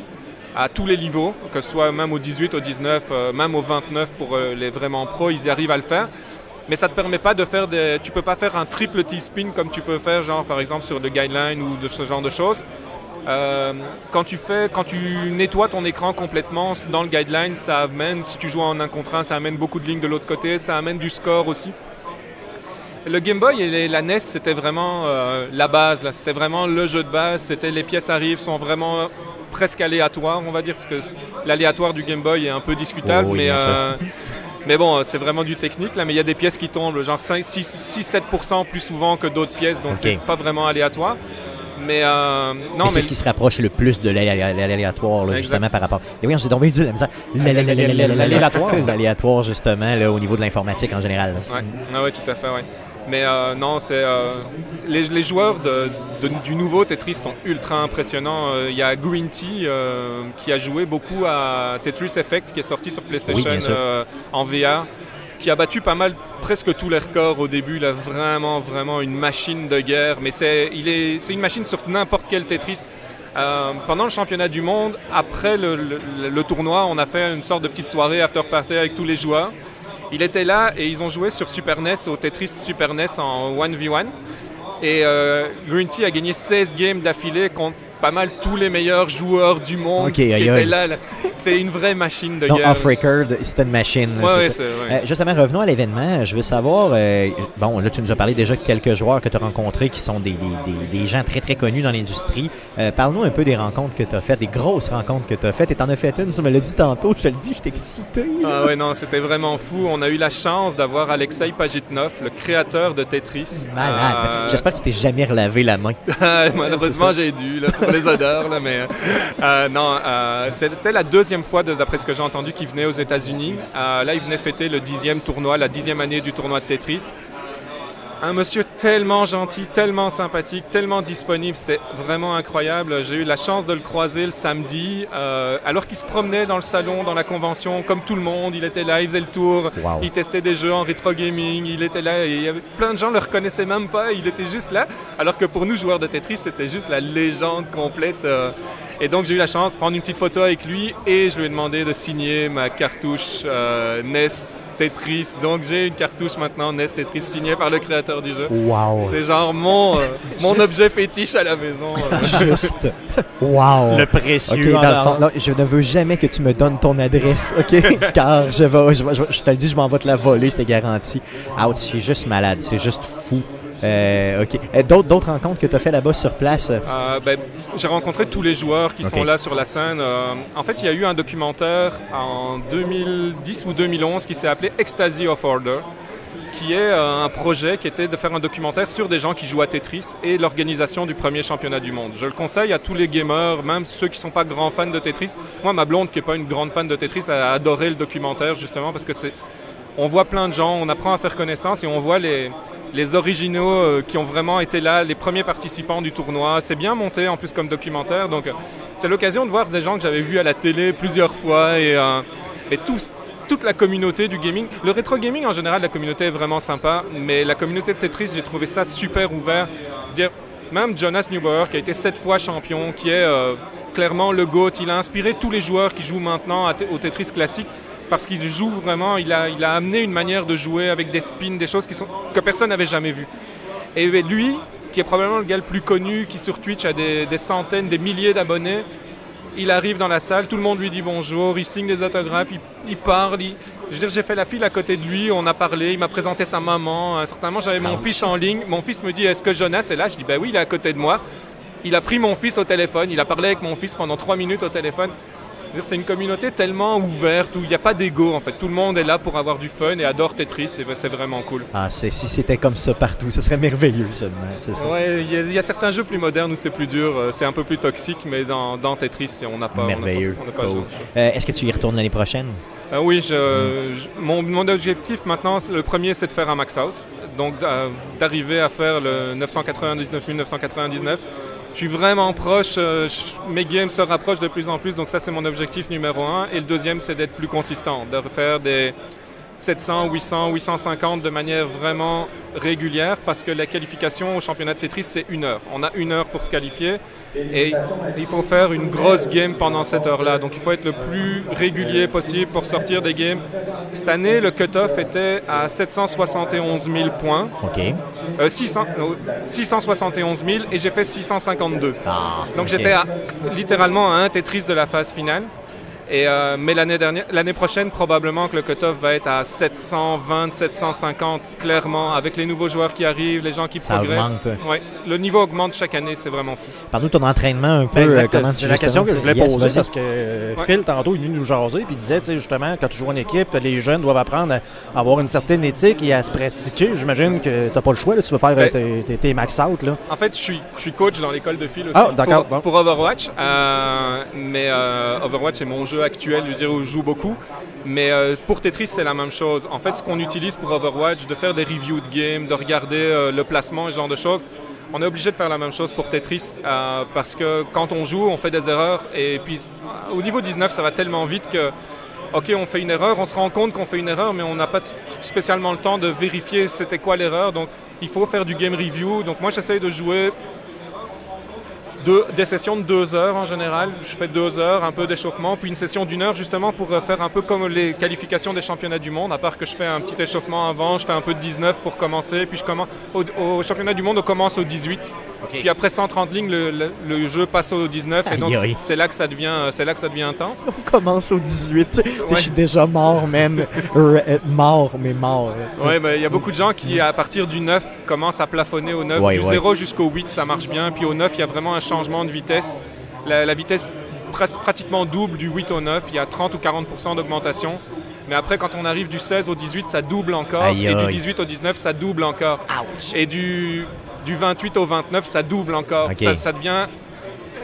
à tous les niveaux, que ce soit même au 18, au 19, euh, même au 29 pour euh, les vraiment pros, ils y arrivent à le faire. Mais ça te permet pas de faire des. Tu peux pas faire un triple T-spin comme tu peux faire, genre par exemple sur le guideline ou de ce genre de choses. Euh, quand tu fais, quand tu nettoies ton écran complètement dans le guideline, ça amène, si tu joues en un contre un, ça amène beaucoup de lignes de l'autre côté, ça amène du score aussi. Le Game Boy et la NES, c'était vraiment la base. C'était vraiment le jeu de base. C'était les pièces arrivent, sont vraiment presque aléatoires, on va dire, parce que l'aléatoire du Game Boy est un peu discutable, Oh oui, mais euh, mais bon, euh, c'est vraiment du technique là, mais il y a des pièces qui tombent genre 6-7% plus souvent que d'autres pièces, donc c'est pas vraiment aléatoire. Mais euh, non, mais c'est mais ce qui se rapproche le plus de l'alé- l'aléatoire, justement, par rapport. Et oui, on s'est tombé du. L'aléatoire. L'aléatoire, justement, là, au niveau de l'informatique en général. Ouais, ah ouais, tout à fait, ouais. Mais euh, non, c'est euh, les, les joueurs de- de- du nouveau Tetris sont ultra impressionnants. Euh, Il y a Green Tea qui a joué beaucoup à Tetris Effect qui est sorti sur PlayStation en VR, qui a battu pas mal, presque tous les records au début. Il a vraiment, vraiment une machine de guerre. Mais c'est, il est, c'est une machine sur n'importe quel Tetris. Euh, pendant le championnat du monde, après le, le- le tournoi, on a fait une sorte de petite soirée after party avec tous les joueurs. Il était là et ils ont joué sur Super NES au Tetris Super NES en 1v1. Et euh, Green Tea a gagné 16 games d'affilée contre pas mal tous les meilleurs joueurs du monde Ok, qui aïe, étaient aïe. là. là. C'est une vraie machine de Donc, guerre. off record, c'était une machine. là, Ouais, ouais, ça. c'est- ouais. Euh, justement, revenons à l'événement. Je veux savoir, euh, bon, là, tu nous as parlé déjà de quelques joueurs que tu as rencontrés qui sont des, des- des- des gens très, très connus dans l'industrie. Euh, Parle-nous un peu des rencontres que tu as faites, des grosses rencontres que tu as faites. Et tu en as fait une, tu me l'as dit tantôt, je te le dis, je suis excité. Ah ouais, non, c'était vraiment fou. On a eu la chance d'avoir Alexei Pajitnov, le créateur de Tetris. Malade. J'espère que tu t'es jamais relavé la main. Malheureusement, j'ai dû là, mais euh, non, euh, c'était la deuxième fois, d'après ce que j'ai entendu, qu'il venait aux États-Unis. Euh, là, il venait fêter le dixième tournoi, la dixième année du tournoi de Tetris. Un monsieur tellement gentil, tellement sympathique, tellement disponible, c'était vraiment incroyable. J'ai eu la chance de le croiser le samedi, euh, alors qu'il se promenait dans le salon, dans la convention, comme tout le monde. Il était là, il faisait le tour, Wow. il testait des jeux en rétro gaming, il était là, et il y avait plein de gens le reconnaissaient même pas, il était juste là. Alors que pour nous, joueurs de Tetris, c'était juste la légende complète. euh. Et donc j'ai eu la chance de prendre une petite photo avec lui et je lui ai demandé de signer ma cartouche euh, NES Tetris. Donc j'ai une cartouche maintenant NES Tetris signée par le créateur du jeu. Wow. C'est genre mon, euh, mon Juste- objet fétiche à la maison. euh. Juste. Wow. Le précieux. Ok, en dans le or. fond, là, je ne veux jamais que tu me donnes ton adresse, ok? Car je vais, je, je je te le dis, je m'en vais te la voler, c'est garanti. Out, c'est juste malade, c'est juste fou. Euh, ok. Euh, D'autres, d'autres rencontres que tu as fait là-bas sur place? euh, ben, j'ai rencontré tous les joueurs qui sont là sur la scène. Euh, en fait, il y a eu un documentaire en 2010 ou 2011 qui s'est appelé Ecstasy of Order, qui est un projet qui était de faire un documentaire sur des gens qui jouent à Tetris et l'organisation du premier championnat du monde. Je le conseille à tous les gamers, même ceux qui ne sont pas grands fans de Tetris. Moi, ma blonde, qui n'est pas une grande fan de Tetris, a adoré le documentaire justement parce que c'est on voit plein de gens, on apprend à faire connaissance et on voit les, les originaux euh, qui ont vraiment été là, les premiers participants du tournoi. C'est bien monté en plus comme documentaire, donc euh, c'est l'occasion de voir des gens que j'avais vus à la télé plusieurs fois et, euh, toute la communauté du gaming. Le rétro gaming en général, la communauté est vraiment sympa, mais la communauté de Tetris, j'ai trouvé ça super ouvert. Même Jonas Neubauer, qui a été sept fois champion, qui est clairement le GOAT, il a inspiré tous les joueurs qui jouent maintenant au Tetris classique parce qu'il joue vraiment, il a, il a amené une manière de jouer avec des spins, des choses qui sont, que personne n'avait jamais vues. Et lui, qui est probablement le gars le plus connu, qui sur Twitch a des, des centaines, des milliers d'abonnés, il arrive dans la salle, tout le monde lui dit bonjour, il signe des autographes, il, parle. Je veux dire, j'ai fait la file à côté de lui, on a parlé, il m'a présenté sa maman. À un certain moment, j'avais mon Ah fils en ligne. Mon fils me dit Est-ce que Jonas est là? Je dis Ben oui, il est à côté de moi. Il a pris mon fils au téléphone, il a parlé avec mon fils pendant trois minutes au téléphone. C'est une communauté tellement ouverte où il n'y a pas d'ego en fait. Tout le monde est là pour avoir du fun et adore Tetris et c'est vraiment cool. Ah, c'est- si c'était comme ça partout, ce serait merveilleux seulement. Ouais, il y, a- il y a certains jeux plus modernes où c'est plus dur, euh, c'est un peu plus toxique, mais dans, dans Tetris, on n'a pas. Merveilleux. Cool. Euh, Est-ce que tu y retournes l'année prochaine? Euh, oui, je- je- mon, mon objectif maintenant, le premier, c'est de faire un max out. Donc d'arriver à faire le 999 999. Je suis vraiment proche, euh, mes games se rapprochent de plus en plus, donc ça c'est mon objectif numéro un. Et le deuxième, c'est d'être plus consistant, de faire des 700, 800, 850 de manière vraiment régulière, parce que la qualification au championnat de Tetris, c'est une heure. On a une heure pour se qualifier, et il faut faire une grosse game pendant cette heure-là. Donc il faut être le plus régulier possible pour sortir des games. Cette année, le cut-off était à 771 000 points. OK. Euh, 600, euh, 671 000 et j'ai fait 652. Ah, Donc j'étais littéralement à un Tetris de la phase finale. Et, euh, mais l'année dernière, l'année prochaine, probablement que le cutoff va être à 720, 750, clairement, avec les nouveaux joueurs qui arrivent, les gens qui Ça progressent. augmente, ouais. Ouais, le niveau augmente chaque année, c'est vraiment fou. Parle-nous de ton entraînement un peu. Ben, euh, c'est la question que je voulais poser parce que euh, Ouais. Phil, tantôt, il est venu nous jaser puis il disait, tu sais, justement, quand tu joues en équipe, les jeunes doivent apprendre à avoir une certaine éthique et à se pratiquer. J'imagine que tu n'as pas le choix, là, tu vas faire Ben- tes, tes- tes max out. Là. En fait, je suis, je suis coach dans l'école de fil aussi Ah, d'accord, pour, bon. pour Overwatch. Euh, mais euh, Overwatch est mon jeu actuel, je dire, où je joue beaucoup. Mais euh, pour Tetris, c'est la même chose. En fait, ce qu'on utilise pour Overwatch, de faire des reviews de game, de regarder euh, le placement ce genre de choses, on est obligé de faire la même chose pour Tetris euh, parce que quand on joue, on fait des erreurs. Et puis, au niveau 19, ça va tellement vite que OK, on fait une erreur, on se rend compte qu'on fait une erreur, mais on n'a pas spécialement le temps de vérifier c'était quoi l'erreur. Donc, il faut faire du game review. Donc, moi, j'essaye de jouer deux- des sessions de deux heures en général. Je fais deux heures, un peu d'échauffement, puis une session d'une heure justement pour euh, faire un peu comme les qualifications des championnats du monde. À part que je fais un petit échauffement avant, je fais un peu de 19 pour commencer, puis je commence au, au championnat du monde, on commence au 18. Puis après 130 lignes, le, le- le jeu passe au 19, et donc Aïe, aïe. c'est là que ça devient, euh, c'est là que ça devient intense. On commence au 18. tu sais, tu sais, Je Ouais. suis déjà mort, même. Euh, mort, mais mort. Ouais, mais il y a beaucoup de gens qui, à partir du 9, commencent à plafonner au 9. Ouais, du ouais. 0 jusqu'au 8, ça marche bien. Puis au 9, il y a vraiment un changement de vitesse. La, la vitesse pres- pratiquement double du 8 au 9. Il y a 30 ou 40% d'augmentation. Mais après, quand on arrive du 16 au 18, ça double encore. Aïe, et du aïe. 18 au 19, ça double encore. Et du, du 28 au 29, ça double encore. Ça, ça devient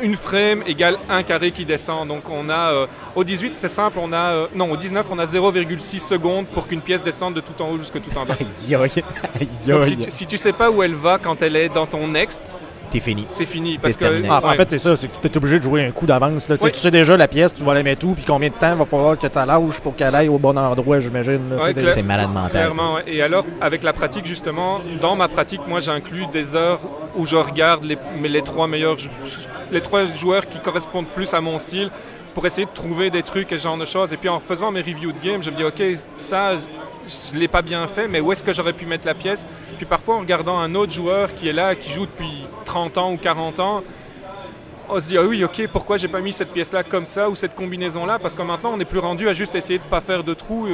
une frame égale un carré qui descend. Donc on a euh, au 18 c'est simple, on a euh, non au 19 on a 0,6 secondes pour qu'une pièce descende de tout en haut jusque tout en bas. Aïe, aïe, aïe, Donc si aïe. tu, si tu sais pas où elle va quand elle est dans ton next, T'es fini. c'est fini parce que. Ah, En fait, c'est ça, c'est que tu es obligé de jouer un coup d'avance. là. Tu sais, déjà la pièce, tu vas la mettre où, puis combien de temps va falloir que tu lâches pour qu'elle aille au bon endroit, j'imagine. Ouais, C'est malade mental. Clairement, ouais. et alors avec la pratique justement, dans ma pratique, moi j'inclus des heures où je regarde les, les trois meilleurs, les trois joueurs qui correspondent plus à mon style pour essayer de trouver des trucs et ce genre de choses. Et puis en faisant mes reviews de game, je me dis ok ça je- je l'ai pas bien fait, mais où est-ce que j'aurais pu mettre la pièce? Puis parfois en regardant un autre joueur qui est là, qui joue depuis 30 ans ou 40 ans. On se dit, ah oui, ok, pourquoi j'ai pas mis cette pièce-là comme ça ou cette combinaison-là? Parce que maintenant, on n'est plus rendu à juste essayer de pas faire de trous.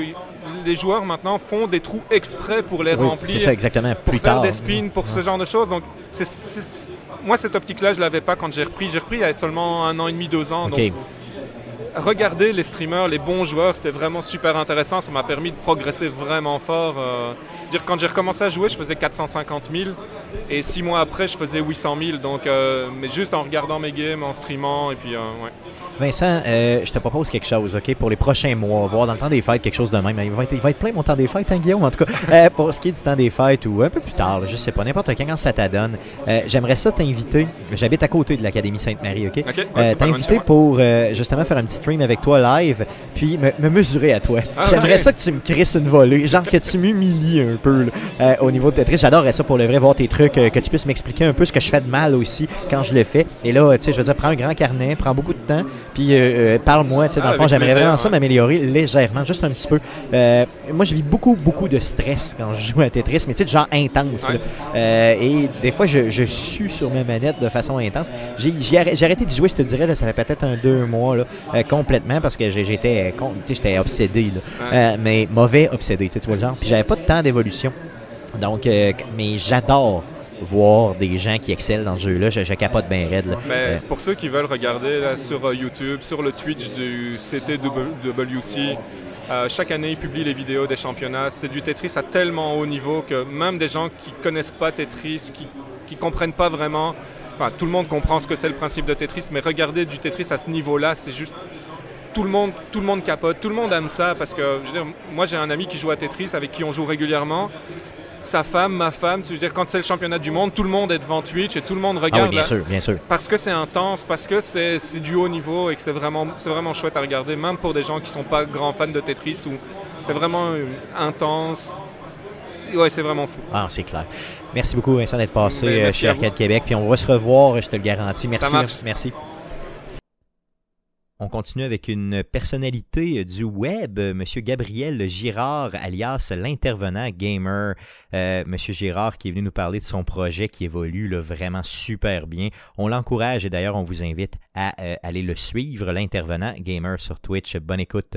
Les joueurs maintenant font des trous exprès pour les Oui, remplir, c'est ça, exactement. pour Plus faire tard. des spins, pour ce genre de choses. Donc, c'est- moi, cette optique-là, je l'avais pas quand j'ai repris. J'ai repris il y a seulement un an et demi, deux ans. OK. Donc, regarder les streamers, les bons joueurs, c'était vraiment super intéressant. Ça m'a permis de progresser vraiment fort. euh, dire, quand j'ai recommencé à jouer, je faisais 450 000 et six mois après, je faisais 800 000. Donc, euh, mais juste en regardant mes games, en streamant et puis euh, ouais. Vincent, euh, je te propose quelque chose, OK, pour les prochains mois, voir dans le temps des fêtes quelque chose de même. Il va être, il va être plein mon temps des fêtes, hein, Guillaume, en tout cas. Euh, pour ce qui est du temps des fêtes ou un peu plus tard, là, je sais pas, n'importe quand, quand ça t'adonne, euh, j'aimerais ça t'inviter. J'habite à côté de l'Académie Sainte-Marie, OK? Ouais, Euh, t'inviter pour euh, justement faire un petit stream avec toi live, puis me, me mesurer à toi. Ah, J'aimerais ouais. ça que tu me crisses une volée, genre que tu m'humilies un peu là, euh, au niveau de Tetris. J'adorerais ça pour le vrai, voir tes trucs, euh, que tu puisses m'expliquer un peu ce que je fais de mal aussi quand je le fais. Et là, tu sais, je veux dire, prends un grand carnet, prends beaucoup de temps, Puis euh, parle-moi, tu sais, dans Ah, le fond, avec j'aimerais plaisir, vraiment ça ouais. m'améliorer légèrement, juste un petit peu. Euh, moi, je vis beaucoup, beaucoup de stress quand je joue à Tetris, mais tu sais, de genre intense. Ouais. Euh, et des fois, je, je sue sur mes manettes de façon intense. J'ai j'ai arrêté, j'ai arrêté d'y jouer, je te dirais, là, ça fait peut-être un deux mois, là, euh, complètement, parce que j'ai- j'étais con- tu sais, j'étais obsédé, là. Ouais. Euh, mais mauvais obsédé, tu vois le genre. Puis j'avais pas de temps d'évolution. Donc, euh, mais j'adore voir des gens qui excellent dans ce jeu-là. Je, je capote bien raide. là. Mais Euh, pour ceux qui veulent regarder là, sur euh, YouTube, sur le Twitch du CTWC, euh, chaque année ils publient les vidéos des championnats. C'est du Tetris à tellement haut niveau que même des gens qui connaissent pas Tetris, qui qui comprennent pas vraiment, enfin tout le monde comprend ce que c'est le principe de Tetris, mais regarder du Tetris à ce niveau-là, c'est juste tout le monde, tout le monde capote, tout le monde aime ça parce que je veux dire, moi j'ai un ami qui joue à Tetris avec qui on joue régulièrement. Sa femme, ma femme, tu veux dire quand c'est le championnat du monde, tout le monde est devant Twitch et tout le monde ah regarde. oui, bien là sûr, bien sûr. parce que c'est intense, parce que c'est du haut niveau et que c'est vraiment, vraiment chouette à regarder, même pour des gens qui sont pas grands fans de Tetris, où c'est vraiment euh, intense. Ouais, c'est vraiment fou. Ah, c'est clair. Merci beaucoup, Vincent, d'être passé Ben, euh, chez. Arcade Québec. Puis on va se revoir, je te le garantis. Merci. Merci. On continue avec une personnalité du web, Monsieur Gabriel Girard, alias l'intervenant gamer. Euh, Monsieur Girard qui est venu nous parler de son projet qui évolue vraiment super bien. On l'encourage et d'ailleurs on vous invite à euh, aller le suivre, l'intervenant gamer sur Twitch. Bonne écoute.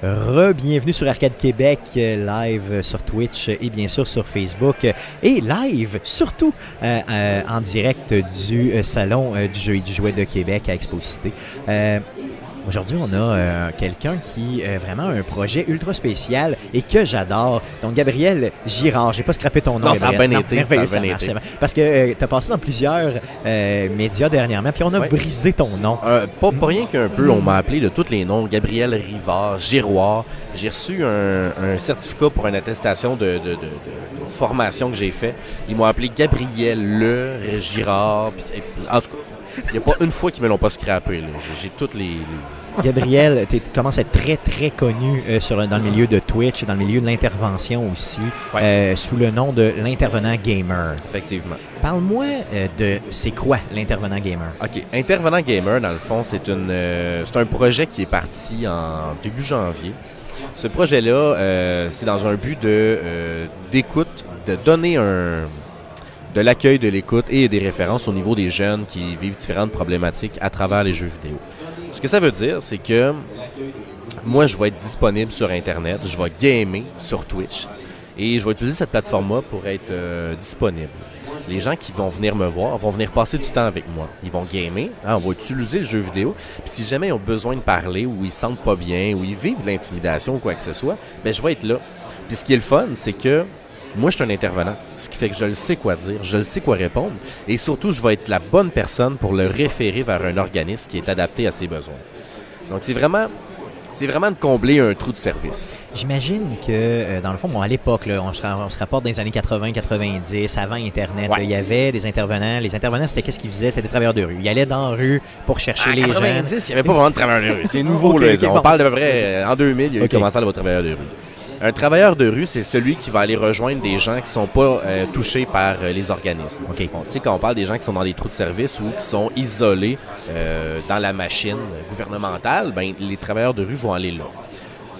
Re-bienvenue sur Arcade Québec, euh, live sur Twitch et bien sûr sur Facebook. euh, Et live, surtout, euh, en direct du Salon du jeu et du jouet de Québec à Exposité. Aujourd'hui, on a euh, quelqu'un qui a vraiment un projet ultra spécial et que j'adore. Donc, Gabriel Girard, j'ai pas scrappé ton nom. Non, ça a bien été, ça a bien été. Parce que tu as passé dans plusieurs euh, médias dernièrement, puis on a brisé ton nom. Euh, pas, pas rien qu'un peu, on m'a appelé de tous les noms. Gabriel Rivard, Giroir. J'ai reçu un, un certificat pour une attestation de, de- de- de- de formation que j'ai fait. Ils m'ont appelé Gabriel Le Girard. puis, en tout cas, il n'y a pas une fois qu'ils me l'ont pas scrappé. J'ai- J'ai toutes les... les- Gabriel, tu commences à être très, très connu euh, sur, dans le milieu de Twitch, dans le milieu de l'intervention aussi, Ouais. euh, sous le nom de l'intervenant gamer. Effectivement. Parle-moi euh, de c'est quoi l'intervenant gamer? OK. Intervenant Gamer, dans le fond, c'est un projet qui est parti en début janvier. Ce projet-là, c'est dans un but de d'écoute, de donner un de l'accueil de l'écoute et des références au niveau des jeunes qui vivent différentes problématiques à travers les jeux vidéo. Ce que ça veut dire, c'est que moi, je vais être disponible sur Internet, je vais gamer sur Twitch et je vais utiliser cette plateforme-là pour être euh, disponible. Les gens qui vont venir me voir vont venir passer du temps avec moi. Ils vont gamer, hein, on va utiliser le jeu vidéo. Puis si jamais ils ont besoin de parler ou ils se sentent pas bien ou ils vivent de l'intimidation ou quoi que ce soit, ben je vais être là. Puis ce qui est le fun, c'est que moi, je suis un intervenant, ce qui fait que je le sais quoi dire, je le sais quoi répondre, et surtout, je vais être la bonne personne pour le référer vers un organisme qui est adapté à ses besoins. Donc, c'est vraiment, c'est vraiment de combler un trou de service. J'imagine que, euh, dans le fond, bon, à l'époque, on, se, ra- on se rapporte dans les années 80-90, avant Internet, Ouais. là, il y avait des intervenants. Les intervenants, c'était qu'est-ce qu'ils faisaient? C'était des travailleurs de rue. Ils allaient dans la rue pour chercher En les gens. 90, il n'y avait pas vraiment de travailleurs de rue. C'est nouveau, là. On bon. parle d'à peu près, euh, en 2000, il y a eu commencé à avoir travailleurs de rue. Un travailleur de rue, c'est celui qui va aller rejoindre des gens qui sont pas euh, touchés par euh, les organismes. OK. Bon, tu sais, quand on parle des gens qui sont dans des trous de service ou qui sont isolés euh, dans la machine gouvernementale, ben, les travailleurs de rue vont aller là.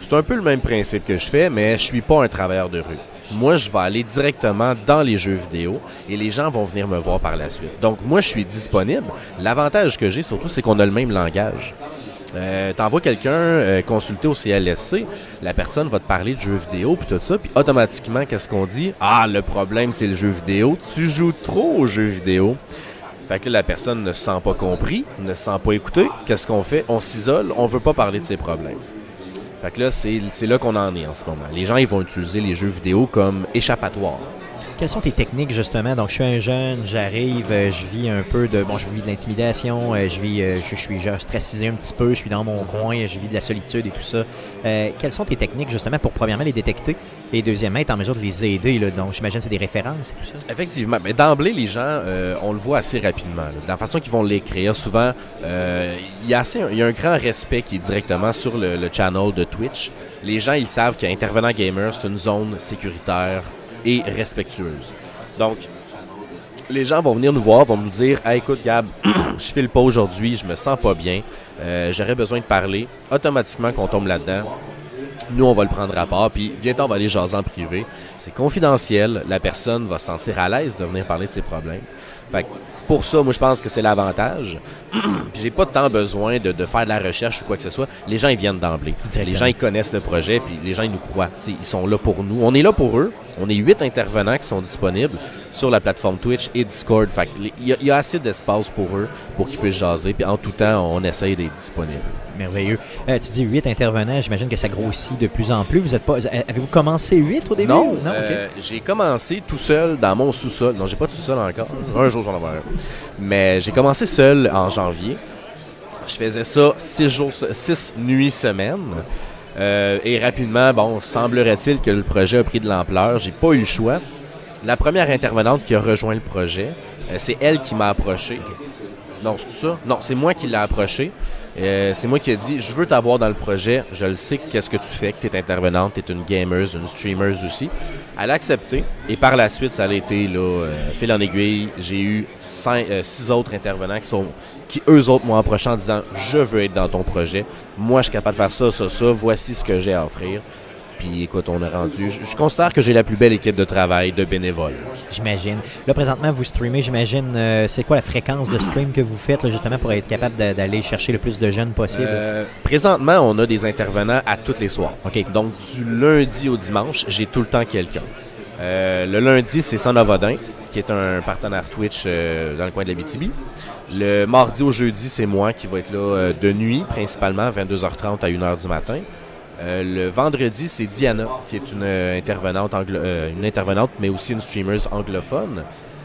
C'est un peu le même principe que je fais, mais je suis pas un travailleur de rue. Moi, je vais aller directement dans les jeux vidéo et les gens vont venir me voir par la suite. Donc, moi, je suis disponible. L'avantage que j'ai surtout, c'est qu'on a le même langage. Euh, T'envoies quelqu'un euh, consulter au CLSC, la personne va te parler de jeux vidéo puis tout ça, puis automatiquement, qu'est-ce qu'on dit? Ah, le problème, c'est le jeu vidéo. Tu joues trop aux jeux vidéo. Fait que là, la personne ne se sent pas compris, ne se sent pas écouté. Qu'est-ce qu'on fait? On s'isole, on veut pas parler de ses problèmes. Fait que là, c'est là qu'on en est en ce moment. Les gens, ils vont utiliser les jeux vidéo comme échappatoire. Quelles sont tes techniques, justement? Donc, je suis un jeune, j'arrive, euh, je vis un peu de... Bon, je vis de l'intimidation, euh, je vis... euh, je, je suis genre stressé un petit peu, je suis dans mon coin, je vis de la solitude et tout ça. Euh, quelles sont tes techniques, justement, pour, premièrement, les détecter et, deuxièmement, être en mesure de les aider? Là? Donc, j'imagine que c'est des références et tout ça. Effectivement. Mais d'emblée, les gens, euh, on le voit assez rapidement. là. Dans la façon qu'ils vont l'écrire, souvent, euh, il y, a assez, il y a un grand respect qui est directement sur le, le channel de Twitch. Les gens, ils savent qu'Intervenant Gamer, c'est une zone sécuritaire et respectueuse. Donc, les gens vont venir nous voir, vont nous dire écoute, Gab, je file pas aujourd'hui, je me sens pas bien, euh, j'aurais besoin de parler. Automatiquement, qu'on tombe là-dedans, nous, on va le prendre à part, puis bientôt, on va aller jaser en privé. C'est confidentiel, la personne va se sentir à l'aise de venir parler de ses problèmes. Fait que pour ça, moi, je pense que c'est l'avantage. J'ai pas tant besoin de, de faire de la recherche ou quoi que ce soit. Les gens, ils viennent d'emblée. Les gens, ils connaissent le projet, puis les gens, ils nous croient. T'sais, ils sont là pour nous. On est là pour eux. On est huit intervenants qui sont disponibles sur la plateforme Twitch et Discord. Fait il y, a- il y a assez d'espace pour eux pour qu'ils puissent jaser. Puis en tout temps, on essaye d'être disponible. Merveilleux. Euh, tu dis 8 intervenants, j'imagine que ça grossit de plus en plus. Vous êtes pas. Avez-vous commencé 8 au début? Non, non euh, j'ai commencé tout seul dans mon sous-sol. Non, j'ai pas de sous-sol encore. Un jour, j'en avoir un. Mais j'ai commencé seul en janvier. Je faisais ça six jours, six nuits semaine. Euh, et rapidement, bon, semblerait-il que le projet a pris de l'ampleur. J'ai pas eu le choix. La première intervenante qui a rejoint le projet, euh, c'est elle qui m'a approché. Non, c'est ça? Non, c'est moi qui l'ai approché. Euh, c'est moi qui ai dit Je veux t'avoir dans le projet. Je le sais qu'est-ce que tu fais, que tu es intervenante, tu une gamer, une streamer aussi. Elle a accepté. Et par la suite, ça a été là, euh, fil en aiguille. J'ai eu six autres intervenants qui eux autres m'ont approché en disant Je veux être dans ton projet. Moi, je suis capable de faire ça, ça, ça. Voici ce que j'ai à offrir. Puis écoute, on est rendu. Je, je considère que j'ai la plus belle équipe de travail de bénévoles. J'imagine. Là, présentement, vous streamez, j'imagine. euh, c'est quoi la fréquence de stream que vous faites, là, justement, pour être capable d'aller chercher le plus de jeunes possible? Euh, présentement, on a des intervenants à tous les soirs. Donc, du lundi au dimanche, j'ai tout le temps quelqu'un. Euh, le lundi, c'est Son Odin, qui est un partenaire Twitch euh, dans le coin de la BTB. Le mardi au jeudi, c'est moi qui va être là euh, de nuit, principalement, 22h30 à 1h du matin. Euh, le vendredi, c'est Diana, qui est une euh, intervenante, anglo- euh, une intervenante, mais aussi une streamer anglophone.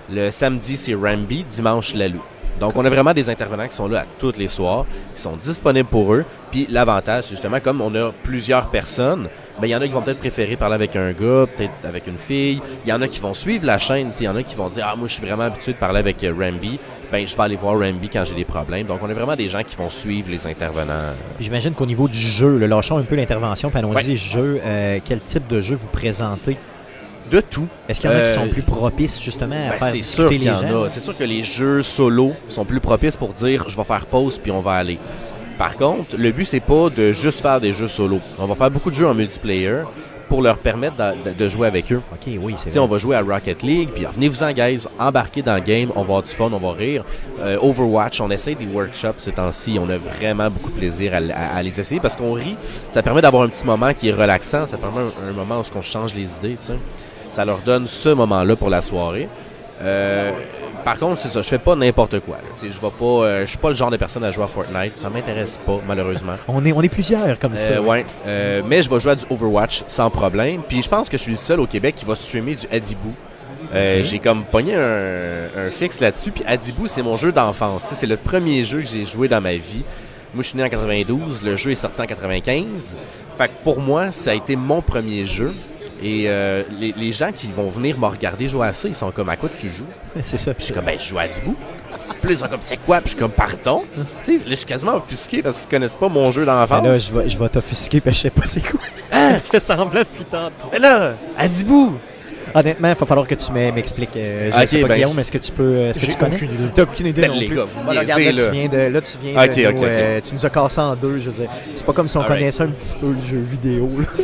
Le samedi, c'est Rambi. Dimanche, Lalou. Donc, on a vraiment des intervenants qui sont là à tous les soirs, qui sont disponibles pour eux. Puis, l'avantage, c'est justement, comme on a plusieurs personnes, ben, il y en a qui vont peut-être préférer parler avec un gars, peut-être avec une fille. Il y en a qui vont suivre la chaîne. Il y en a qui vont dire Ah, moi, je suis vraiment habitué de parler avec euh, Rambi. Ben, je vais aller voir Rambi quand j'ai des problèmes. Donc, on a vraiment des gens qui vont suivre les intervenants. J'imagine qu'au niveau du jeu, le lâchons un peu l'intervention, puis allons-y, Ouais. jeu, euh, quel type de jeu vous présentez? De tout. Est-ce qu'il y en a qui Euh, sont plus propices, justement, à Ben, faire c'est sûr qu'il y en gens? a. C'est sûr que les jeux solo sont plus propices pour dire je vais faire pause puis on va aller. Par contre, le but c'est pas de juste faire des jeux solo. On va faire beaucoup de jeux en multiplayer pour leur permettre de, de- de jouer avec eux. OK, oui, c'est sais, on va jouer à Rocket League, puis venez-vous en guys, embarquez dans le game, on va avoir du fun, on va rire. Euh, Overwatch, on essaie des workshops ces temps-ci, on a vraiment beaucoup de plaisir à, à- à les essayer parce qu'on rit. Ça permet d'avoir un petit moment qui est relaxant, ça permet un, un moment où on change les idées, tu sais. Ça leur donne ce moment-là pour la soirée. Euh, par contre, c'est ça, je fais pas n'importe quoi. Je vais pas, euh, je suis pas le genre de personne à jouer à Fortnite, ça m'intéresse pas malheureusement. On est, on est plusieurs comme ça. Euh, ouais. Mais je vais jouer à du Overwatch sans problème. Puis je pense que je suis le seul au Québec qui va streamer du Adibou. J'ai comme pogné un, un fixe là-dessus. Puis Adibou, c'est mon jeu d'enfance. C'est le premier jeu que j'ai joué dans ma vie. Moi, je suis né en 92. Le jeu est sorti en 95. Fait que pour moi, ça a été mon premier jeu. Et euh, les, les gens qui vont venir me regarder jouer à ça, ils sont comme à quoi tu joues? C'est ça. Puis je suis comme, ben, je joue à Dibou. Puis ils sont comme, c'est quoi? Puis je suis comme, pardon? tu sais, là, je suis quasiment offusqué parce qu'ils connaissent pas mon jeu d'enfance. Ben là, je vais, je vais t'offusquer, puis je sais pas c'est quoi. Hein? je fais semblant depuis tantôt. Mais là, à Dibou! Honnêtement, il va falloir que tu m'e- m'expliques. Euh, je Ok, sais pas, ben, Guillaume, est-ce que tu peux. Est-ce que tu connais? aucune idée. T'as aucune idée Ben, non les plus. gars, vous Bon, là, regarde, niaisez, là, là. tu viens de, là, tu viens de nous, euh, tu nous as cassé en deux, je veux dire. C'est pas comme si on connaissait un petit peu le jeu vidéo. là.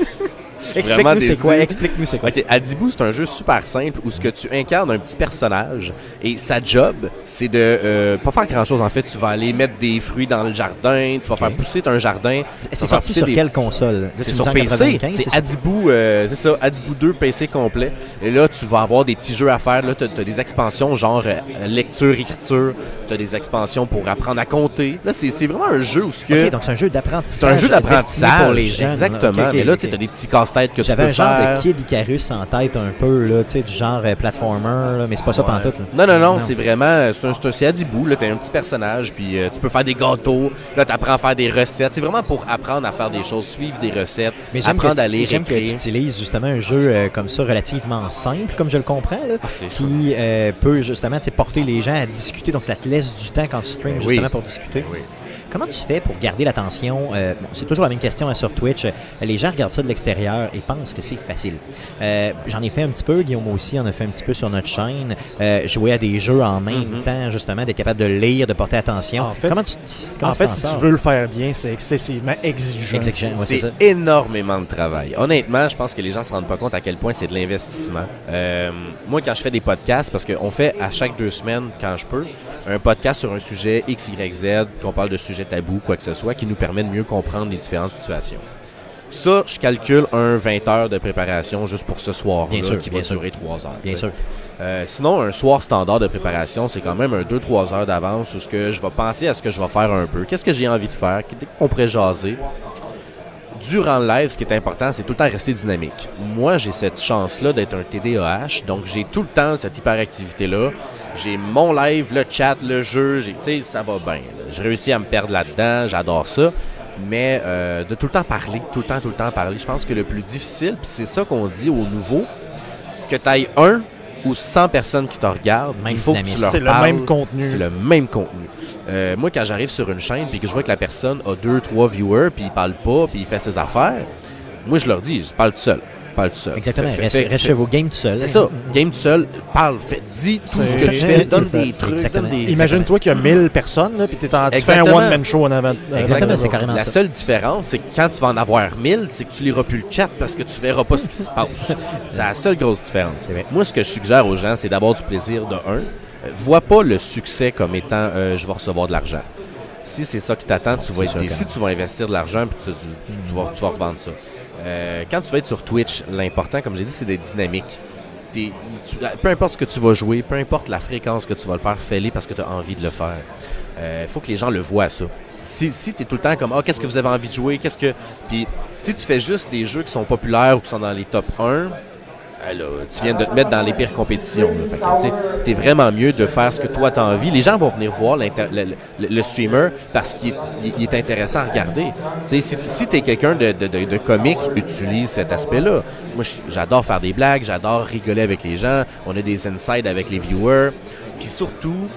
Explique-nous c'est quoi. Explique-nous c'est quoi. Ok, Adibou, c'est un jeu super simple où ce que tu incarnes un petit personnage et sa job, c'est de euh, pas faire grand chose. En fait, tu vas aller mettre des fruits dans le jardin, tu vas faire pousser un jardin. C'est sorti sur des- quelle console? C'est sur PC, 95, c'est? Adibou, euh, c'est ça, Adibou 2 PC complet. Et là, tu vas avoir des petits jeux à faire. Là, tu as, des expansions genre euh, lecture, écriture. Tu as des expansions pour apprendre à compter. Là, c'est vraiment un jeu où ce que donc c'est un jeu d'apprentissage. c'est un jeu d'apprentissage pour les jeunes. Exactement. Ok, ok, Mais là, tu as des petits casse-têtes que tu J'avais peux un genre faire. de Kid Icarus en tête un peu, là, tu sais, du genre euh, platformer, là, mais c'est pas ça Ouais. pantoute. là. Non, non, non, c'est vraiment. C'est un, c'est un Adibou, là. T'as un petit personnage, puis euh, tu peux faire des gâteaux. Là, t'apprends à faire des recettes. C'est vraiment pour apprendre à faire des choses, suivre des recettes, Mais apprendre à lire, j'aime que tu utilises justement un jeu euh, comme ça relativement simple, comme je le comprends, là, Ah, qui euh, peut justement porter les gens à discuter. Donc ça te laisse du temps quand tu streams Ben justement oui. pour discuter. Oui. Comment tu fais pour garder l'attention euh, bon, C'est toujours la même question hein, sur Twitch. Les gens regardent ça de l'extérieur et pensent que c'est facile. Euh, J'en ai fait un petit peu, Guillaume aussi en a fait un petit peu sur notre chaîne. Euh, jouer à des jeux en même Mhm. temps, justement, d'être capable de lire, de porter attention. En fait- comment tu, comment En fait, si tu veux le faire bien, c'est excessivement exigeant. Exigeant, ouais, c'est énormément de travail. Honnêtement, je pense que les gens se rendent pas compte à quel point c'est de l'investissement. Euh, moi, quand je fais des podcasts, parce qu'on fait à chaque deux semaines, quand je peux, un podcast sur un sujet X, Y, Z, qu'on parle de sujets tabous, quoi que ce soit, qui nous permet de mieux comprendre les différentes situations. Ça, je calcule un 20 heures de préparation juste pour ce soir-là, qui bien va sûr. durer 3 heures. Bien sûr. Euh, sinon, un soir standard de préparation, c'est quand même un 2-3 heures d'avance où ce que je vais penser à ce que je vais faire un peu. Qu'est-ce que j'ai envie de faire? Qu'on pourrait jaser. Durant le live, ce qui est important, c'est tout le temps rester dynamique. Moi, j'ai cette chance-là d'être un TDAH, donc j'ai tout le temps cette hyperactivité-là. J'ai mon live, le chat, le jeu, j'ai- tu sais, ça va bien. Là. J'ai réussi à me perdre là-dedans, j'adore ça. Mais euh, de tout le temps parler, tout le temps, tout le temps parler, je pense que le plus difficile, puis c'est ça qu'on dit aux nouveaux, que tu ailles un ou 100 personnes qui te regardent, Même il faut que tu leur C'est le même contenu. C'est le même contenu. Euh, moi, quand j'arrive sur une chaîne puis que je vois que la personne a deux, trois viewers puis il parle pas puis il fait ses affaires, moi, je leur dis, je parle tout seul. Parle tout seul. Exactement. Reste chez vos games tout seul. C'est ça. Game tout seul. Parle. Fais, dis tout ce que tu fais. Donne des trucs. Donne des... Imagine-toi qu'il y a 1000 personnes, là, puis t'es en- tu fais un one-man show en avant. Exactement, c'est carrément La ça. seule différence, c'est que quand tu vas en avoir 1000, c'est que tu liras plus le chat parce que tu verras pas ce qui se passe. C'est la seule grosse différence. Moi, ce que je suggère aux gens, c'est d'avoir du plaisir de un. Euh, vois pas le succès comme étant euh, je vais recevoir de l'argent. Si c'est ça qui t'attend, tu vas être déçu, tu vas investir de l'argent puis tu, tu- tu vas, tu vas revendre ça. Euh, quand tu vas être sur Twitch, l'important, comme j'ai dit, c'est d'être dynamique. Tu- peu importe ce que tu vas jouer, peu importe la fréquence que tu vas le faire, fais-le parce que tu as envie de le faire. Il faut que les gens le voient, ça. Si, si tu es tout le temps comme, ah, qu'est-ce que vous avez envie de jouer, qu'est-ce que. Puis, si tu fais juste des jeux qui sont populaires ou qui sont dans les top 1, euh, tu viens de te mettre dans les pires compétitions. tu t'es vraiment mieux de faire ce que toi t'as envie. Les gens vont venir voir le, streamer parce qu'il est, intéressant à regarder. Tu si, si t'es quelqu'un de, de, comique, utilise cet aspect-là. Moi, j'adore faire des blagues, j'adore rigoler avec les gens. On a des insides avec les viewers. Puis surtout,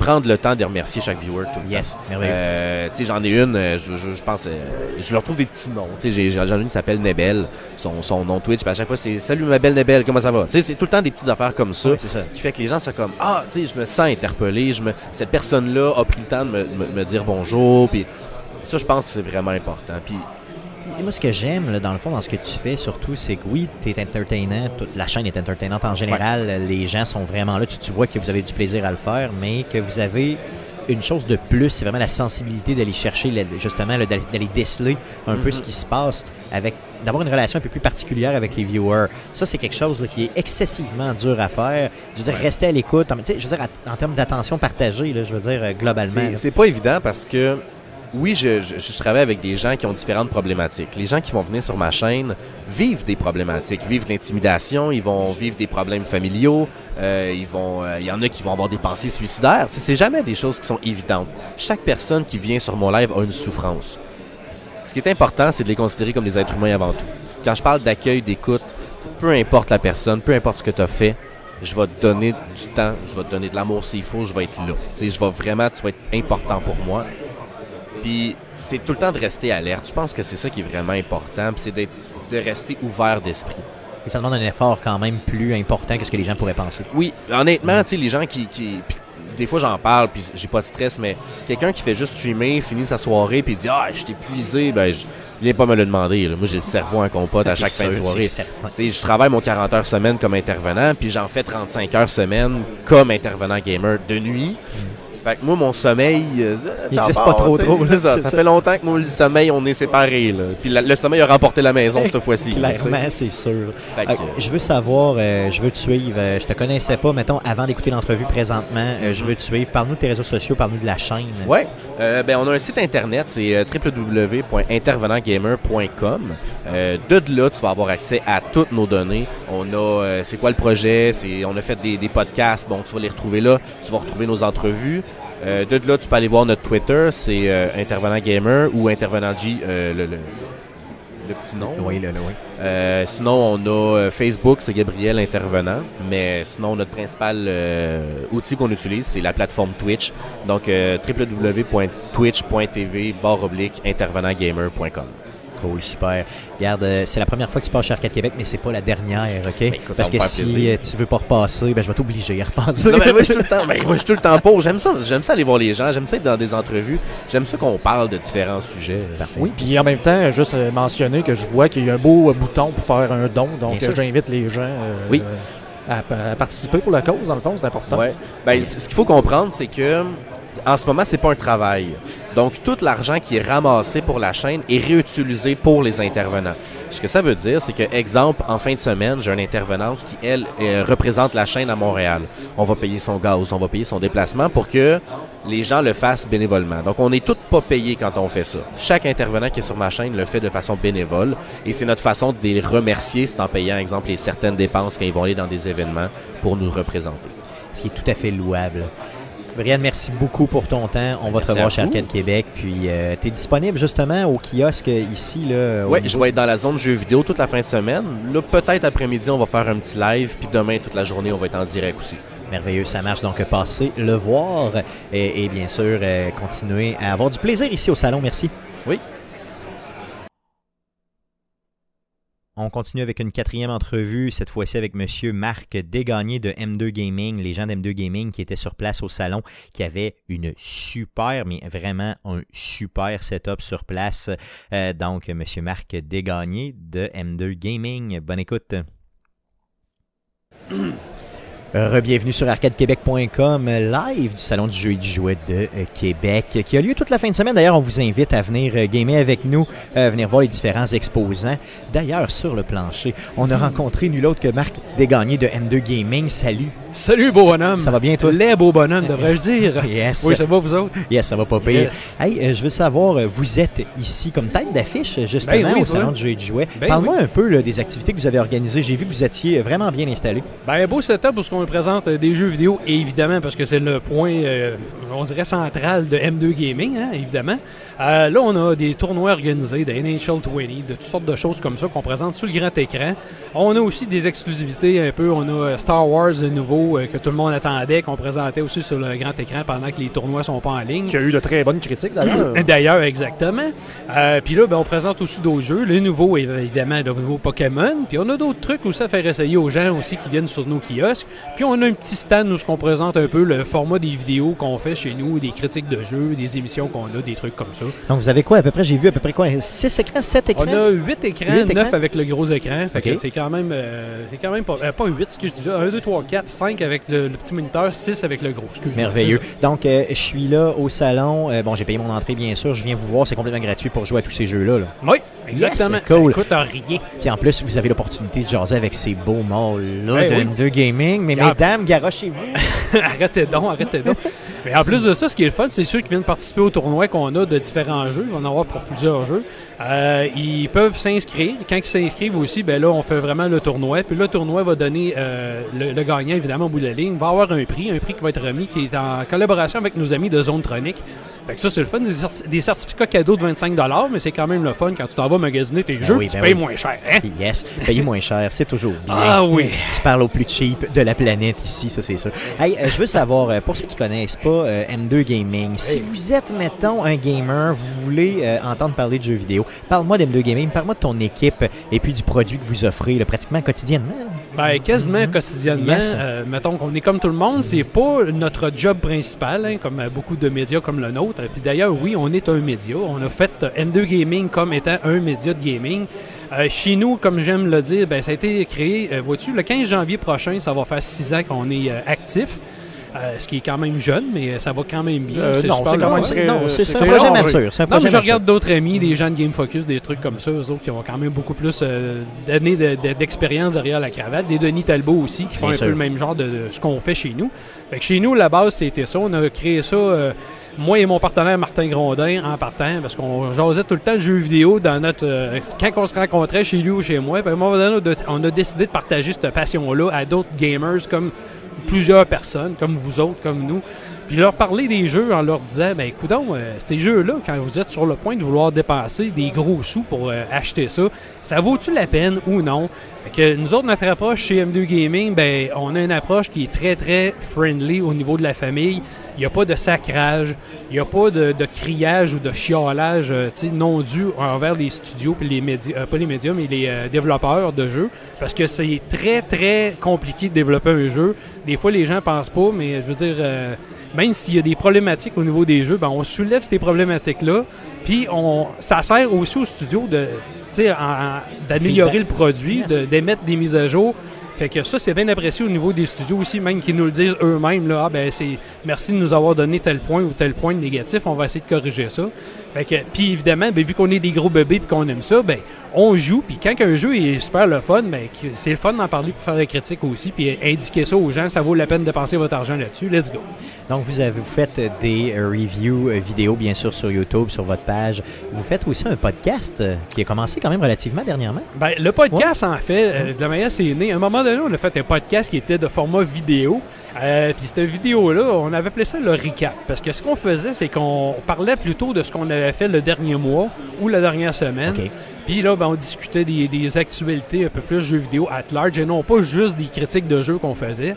prendre le temps de remercier chaque viewer tout le Yes, temps. Euh, j'en ai une, euh, je, je, je pense, euh, je leur trouve des petits noms. J'en ai une qui s'appelle Nebel, son, son nom Twitch, puis à chaque fois c'est Salut ma belle Nebel, comment ça va? C'est tout le temps des petites affaires comme ça Ouais, c'est ça. qui fait que les gens sont comme Ah, tu sais, je me sens interpellé, je me, cette personne-là a pris le temps de me, me- me dire bonjour, puis ça, je pense que c'est vraiment important. Puis Et moi, ce que j'aime, dans le fond, dans ce que tu fais, surtout, c'est que oui, tu es entertainant, toute la chaîne est entertainante en général, les gens sont vraiment là, tu, tu vois que vous avez du plaisir à le faire, mais que vous avez une chose de plus, c'est vraiment la sensibilité d'aller chercher, justement, d'aller déceler un peu ce qui se passe, avec d'avoir une relation un peu plus particulière avec les viewers. Ça, c'est quelque chose là, qui est excessivement dur à faire. Je veux dire, rester à l'écoute, je veux dire, en, en termes d'attention partagée, là, je veux dire, euh, globalement. C'est pas évident parce que, oui, je, je, je travaille avec des gens qui ont différentes problématiques. Les gens qui vont venir sur ma chaîne vivent des problématiques, vivent l'intimidation, ils vont vivre des problèmes familiaux, euh, ils vont, euh, il y en a qui vont avoir des pensées suicidaires. Tu sais, c'est jamais des choses qui sont évidentes. Chaque personne qui vient sur mon live a une souffrance. Ce qui est important, c'est de les considérer comme des êtres humains avant tout. Quand je parle d'accueil, d'écoute, peu importe la personne, peu importe ce que tu as fait, je vais te donner du temps, je vais te donner de l'amour s'il faut, je vais être là. Tu sais, je vais vraiment, tu vas être important pour moi. Puis c'est tout le temps de rester alerte. Je pense que c'est ça qui est vraiment important, puis c'est d'être- de rester ouvert d'esprit. Et ça demande un effort quand même plus important que ce que les gens pourraient penser. Oui, honnêtement, tu sais, les gens qui. des fois, j'en parle, puis j'ai pas de stress, mais quelqu'un qui fait juste streamer, finit sa soirée, puis dit Ah, je t'ai épuisé, ben, je viens pas me le demander. là. Moi, j'ai le cerveau en compote à chaque fin de soirée. je travaille mon 40 heures semaine comme intervenant, puis j'en fais 35 heures semaine comme intervenant gamer de nuit. Fait que moi, mon sommeil. euh, Il j'en existe parle, pas trop, trop, là, ça. c'est Ça ça. fait longtemps que moi, le sommeil, on est séparés. Là. Puis la- le sommeil a remporté la maison cette fois-ci. Clairement, c'est sûr. Fait que, Euh, je veux savoir, euh, je veux te suivre. euh, je te connaissais pas, mettons, avant d'écouter l'entrevue présentement. euh, je veux te suivre. Parle-nous de tes réseaux sociaux, parle-nous de la chaîne. Ouais, euh, ben on a un site internet, c'est euh, www.intervenantgamer.com. Euh, de là, tu vas avoir accès à toutes nos données. On a, euh, c'est quoi le projet, on a fait des, podcasts, bon, tu vas les retrouver là. Tu vas retrouver nos entrevues. De là, tu peux aller voir notre Twitter, c'est Intervenant Gamer ou Intervenant G, le petit nom. Oui, là, là, oui. Euh, sinon, on a euh, Facebook, c'est Gabriel Intervenant. Mais sinon, notre principal euh, outil qu'on utilise, c'est la plateforme Twitch. Donc, euh, www.twitch.tv barre oblique intervenantgamer.com. Cool, super. Regarde, euh, c'est la première fois que tu passes chez Arcade Québec, mais c'est pas la dernière, OK? Ben, écoute, Parce que si plaisir. euh, tu veux pas repasser, ben, je vais t'obliger à repasser. Non, mais moi, je suis tout le temps, ben, moi, je suis tout le temps pour. J'aime ça, j'aime ça aller voir les gens. J'aime ça être dans des entrevues. J'aime ça qu'on parle de différents sujets. Oui, puis en même temps, juste euh, mentionner que je vois qu'il y a un beau bouton pour faire un don, donc j'invite les gens euh, Oui. à, à participer pour la cause, dans le fond, c'est important. Ouais. Ben, ce qu'il faut comprendre, c'est que en ce moment, c'est pas un travail. Donc, tout l'argent qui est ramassé pour la chaîne est réutilisé pour les intervenants. Ce que ça veut dire, c'est que, exemple, en fin de semaine, j'ai une intervenante qui, elle, euh, représente la chaîne à Montréal. On va payer son gaz, on va payer son déplacement pour que les gens le fassent bénévolement. Donc, on n'est tous pas payés quand on fait ça. Chaque intervenant qui est sur ma chaîne le fait de façon bénévole et c'est notre façon de les remercier, c'est en payant, exemple, les certaines dépenses quand ils vont aller dans des événements pour nous représenter. Ce qui est tout à fait louable. Brian, merci beaucoup pour ton temps. On va te revoir chez. Arcade Québec. Puis, tu es disponible justement au kiosque ici. Oui, je vais être dans la zone jeux vidéo toute la fin de semaine. Là, peut-être après-midi, on va faire un petit live, puis demain, toute la journée, on va être en direct aussi. Merveilleux, ça marche. Donc, passez le voir et, et bien sûr, euh, continuer à avoir du plaisir ici au salon. Merci. Oui. On continue avec une quatrième entrevue, cette fois-ci avec Monsieur Marc Dégagné de M2 Gaming, les gens d'M2 Gaming qui étaient sur place au salon, qui avaient une super, mais vraiment un super setup sur place. Euh, donc, Monsieur Marc Dégagné de M2 Gaming. Bonne écoute. Re-bienvenue sur arcadequebec.com, live du Salon du jeu et du jouet de euh, Québec, qui a lieu toute la fin de semaine. D'ailleurs, on vous invite à venir euh, gamer avec nous, euh, venir voir les différents exposants. D'ailleurs, sur le plancher, on a rencontré nul autre que Marc Desgagnés de M2 Gaming. Salut, Salut, beau bonhomme. ça va bien toi? Les beaux bonhommes, devrais-je dire. Yes, Oui, ça va, vous autres? yes, ça va pas pire. Yes. Hey, euh, je veux savoir, euh, vous êtes ici comme tête d'affiche, justement, Ben oui, au Salon toi. du jeu et du jouet. Ben Parle-moi un peu là, des activités que vous avez organisées. J'ai vu que vous étiez euh, vraiment bien installé. Ben, beau setup où on présente euh, des jeux vidéo, et évidemment, parce que c'est le point, euh, on dirait, central de M2 Gaming, hein, évidemment. Euh, là, on a des tournois organisés, de NHL 20, de toutes sortes de choses comme ça qu'on présente sur le grand écran. On a aussi des exclusivités un peu. On a Star Wars de nouveau euh, que tout le monde attendait, qu'on présentait aussi sur le grand écran pendant que les tournois sont pas en ligne. Qui a eu de très bonnes critiques d'ailleurs. D'ailleurs, exactement. Puis là, ben, on présente aussi d'autres jeux. Les nouveaux, év- évidemment, le nouveau Pokémon. Puis on a d'autres trucs aussi à faire essayer aux gens aussi qui viennent sur nos kiosques. Puis on a un petit stand où on présente un peu le format des vidéos qu'on fait chez nous, des critiques de jeux, des émissions qu'on a, des trucs comme ça. Donc, vous avez quoi à peu près? J'ai vu à peu près quoi? 6 écrans, 7 écrans? On a 8 écrans, Huit 9 écrans? avec le gros écran. Fait que Ok. c'est quand même, euh, c'est quand même pas, euh, pas 8, ce que je dis là. 1, 2, 3, 4, 5 avec le, le petit moniteur, 6 avec le gros. Merveilleux. Donc, euh, je suis là au salon. Euh, bon, j'ai payé mon entrée, bien sûr. Je viens vous voir. C'est complètement gratuit pour jouer à tous ces jeux-là. là. Oui, exactement. Yes, cool. Ça coûte rien. Puis en plus, vous avez l'opportunité de jaser avec ces beaux malls-là Ben de M2 Gaming. Mais Ah. Mesdames, garochez-vous. arrêtez donc, arrêtez donc. Mais en plus de ça, ce qui est le fun, c'est ceux qui viennent participer au tournoi qu'on a de différents jeux. Va en avoir pour plusieurs jeux. Euh, ils peuvent s'inscrire. Quand ils s'inscrivent aussi, ben là, on fait vraiment le tournoi. Puis le tournoi va donner euh, le, le gagnant, évidemment, au bout de la ligne, va avoir un prix, un prix qui va être remis, qui est en collaboration avec nos amis de Zone Tronic. Fait que ça, c'est le fun. Des, certi- des certificats cadeaux de 25 mais c'est quand même le fun quand tu t'en vas magasiner tes jeux, oui, tu ben payes oui. moins cher. Hein? Yes, payer moins cher, c'est toujours bien. Ah oui. Tu parles au plus cheap de la planète ici, ça c'est sûr. Hey, euh, je veux savoir, pour ceux qui connaissent pas euh, M2 Gaming, si vous êtes, mettons, un gamer, vous voulez euh, entendre parler de jeux vidéo, parle-moi d'M2 Gaming, parle-moi de ton équipe et puis du produit que vous offrez là, pratiquement quotidiennement. Ben, quasiment quotidiennement. Yes. Euh, mettons qu'on est comme tout le monde, c'est pas notre job principal, hein, comme beaucoup de médias comme le nôtre. Puis d'ailleurs, oui, on est un média. On a fait euh, M2 Gaming comme étant un média de gaming. Euh, chez nous, comme j'aime le dire, ben, ça a été créé, euh, vois-tu, le 15 janvier prochain, ça va faire six ans qu'on est euh, actif. Euh, ce qui est quand même jeune, mais ça va quand même bien. Euh, non, c'est quand fun. même très- non, c'est un projet rare, mature. C'est un Non, projet mais je mature. regarde d'autres amis, des gens de Game Focus, des trucs comme ça, eux autres qui ont quand même beaucoup plus euh, d'années de- de- d'expérience derrière la cravate. Des Denis Talbot aussi, qui font Bien un sûr. peu le même genre de, de ce qu'on fait chez nous. Fait que chez nous, la base, c'était ça. On a créé ça, euh, moi et mon partenaire Martin Grondin, en partant, parce qu'on jasait tout le temps le jeu vidéo dans notre... euh, quand on se rencontrait chez lui ou chez moi, puis à un moment donné, on a- on a décidé de partager cette passion-là à d'autres gamers comme plusieurs personnes, comme vous autres, comme nous. Puis leur parler des jeux en leur disant, ben écoute, euh, ces jeux-là, quand vous êtes sur le point de vouloir dépenser des gros sous pour euh, acheter ça, ça vaut-tu la peine ou non? Fait que nous autres, notre approche chez M2 Gaming, ben, on a une approche qui est très, très friendly au niveau de la famille. Il n'y a pas de sacrage, il n'y a pas de, de, criage ou de chiolage euh, non dû envers les studios, puis les médias, euh, pas les médias, mais les euh, développeurs de jeux, parce que c'est très, très compliqué de développer un jeu. Des fois, les gens pensent pas, mais je veux dire, même s'il y a des problématiques au niveau des jeux, ben, on soulève ces problématiques-là, puis on, ça sert aussi aux studios de d'améliorer le produit, d'émettre des mises à jour. Fait que ça, c'est bien apprécié au niveau des studios aussi, même qui nous le disent eux-mêmes. Là, ah, ben, c'est merci de nous avoir donné tel point ou tel point négatif, on va essayer de corriger ça. Fait que, puis évidemment, ben, vu qu'on est des gros bébés et qu'on aime ça, ben, on joue. Puis quand un jeu est super le fun, ben, c'est le fun d'en parler pour faire des critiques aussi, puis indiquer ça aux gens, ça vaut la peine de penser votre argent là-dessus. Let's go. Donc, vous, avez, vous faites des euh, reviews euh, vidéo, bien sûr, sur YouTube, sur votre page. Vous faites aussi un podcast euh, qui a commencé quand même relativement dernièrement. Ben, le podcast, en fait, de la manière c'est né. À un moment donné, on a fait un podcast qui était de format vidéo. puis cette vidéo-là, on avait appelé ça le recap. Parce que ce qu'on faisait, c'est qu'on parlait plutôt de ce qu'on avait fait le dernier mois ou la dernière semaine. Puis là, ben, on discutait des, actualités un peu plus jeux vidéo at large et non pas juste des critiques de jeux qu'on faisait.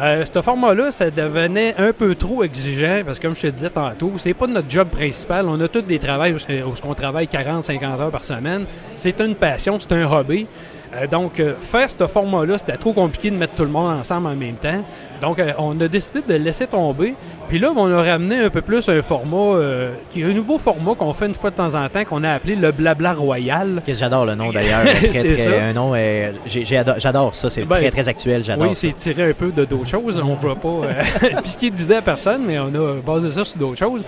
Euh, ce format-là, ça devenait un peu trop exigeant parce que, comme je te disais tantôt, c'est pas notre job principal. On a tous des travails où, où on travaille 40-50 heures par semaine. C'est une passion, c'est un hobby. Euh, donc, euh, faire ce format-là, c'était trop compliqué de mettre tout le monde ensemble en même temps. Donc, euh, on a décidé de laisser tomber. Puis là, on a ramené un peu plus un format, qui est un nouveau format qu'on fait une fois de temps en temps, qu'on a appelé le Blabla Royal. J'adore le nom d'ailleurs. un nom, j'adore ça. C'est ben, très, très actuel. J'adore Oui, c'est tiré un peu de d'autres choses. On ne va pas piquer d'idées à personne, mais on a basé ça sur d'autres choses.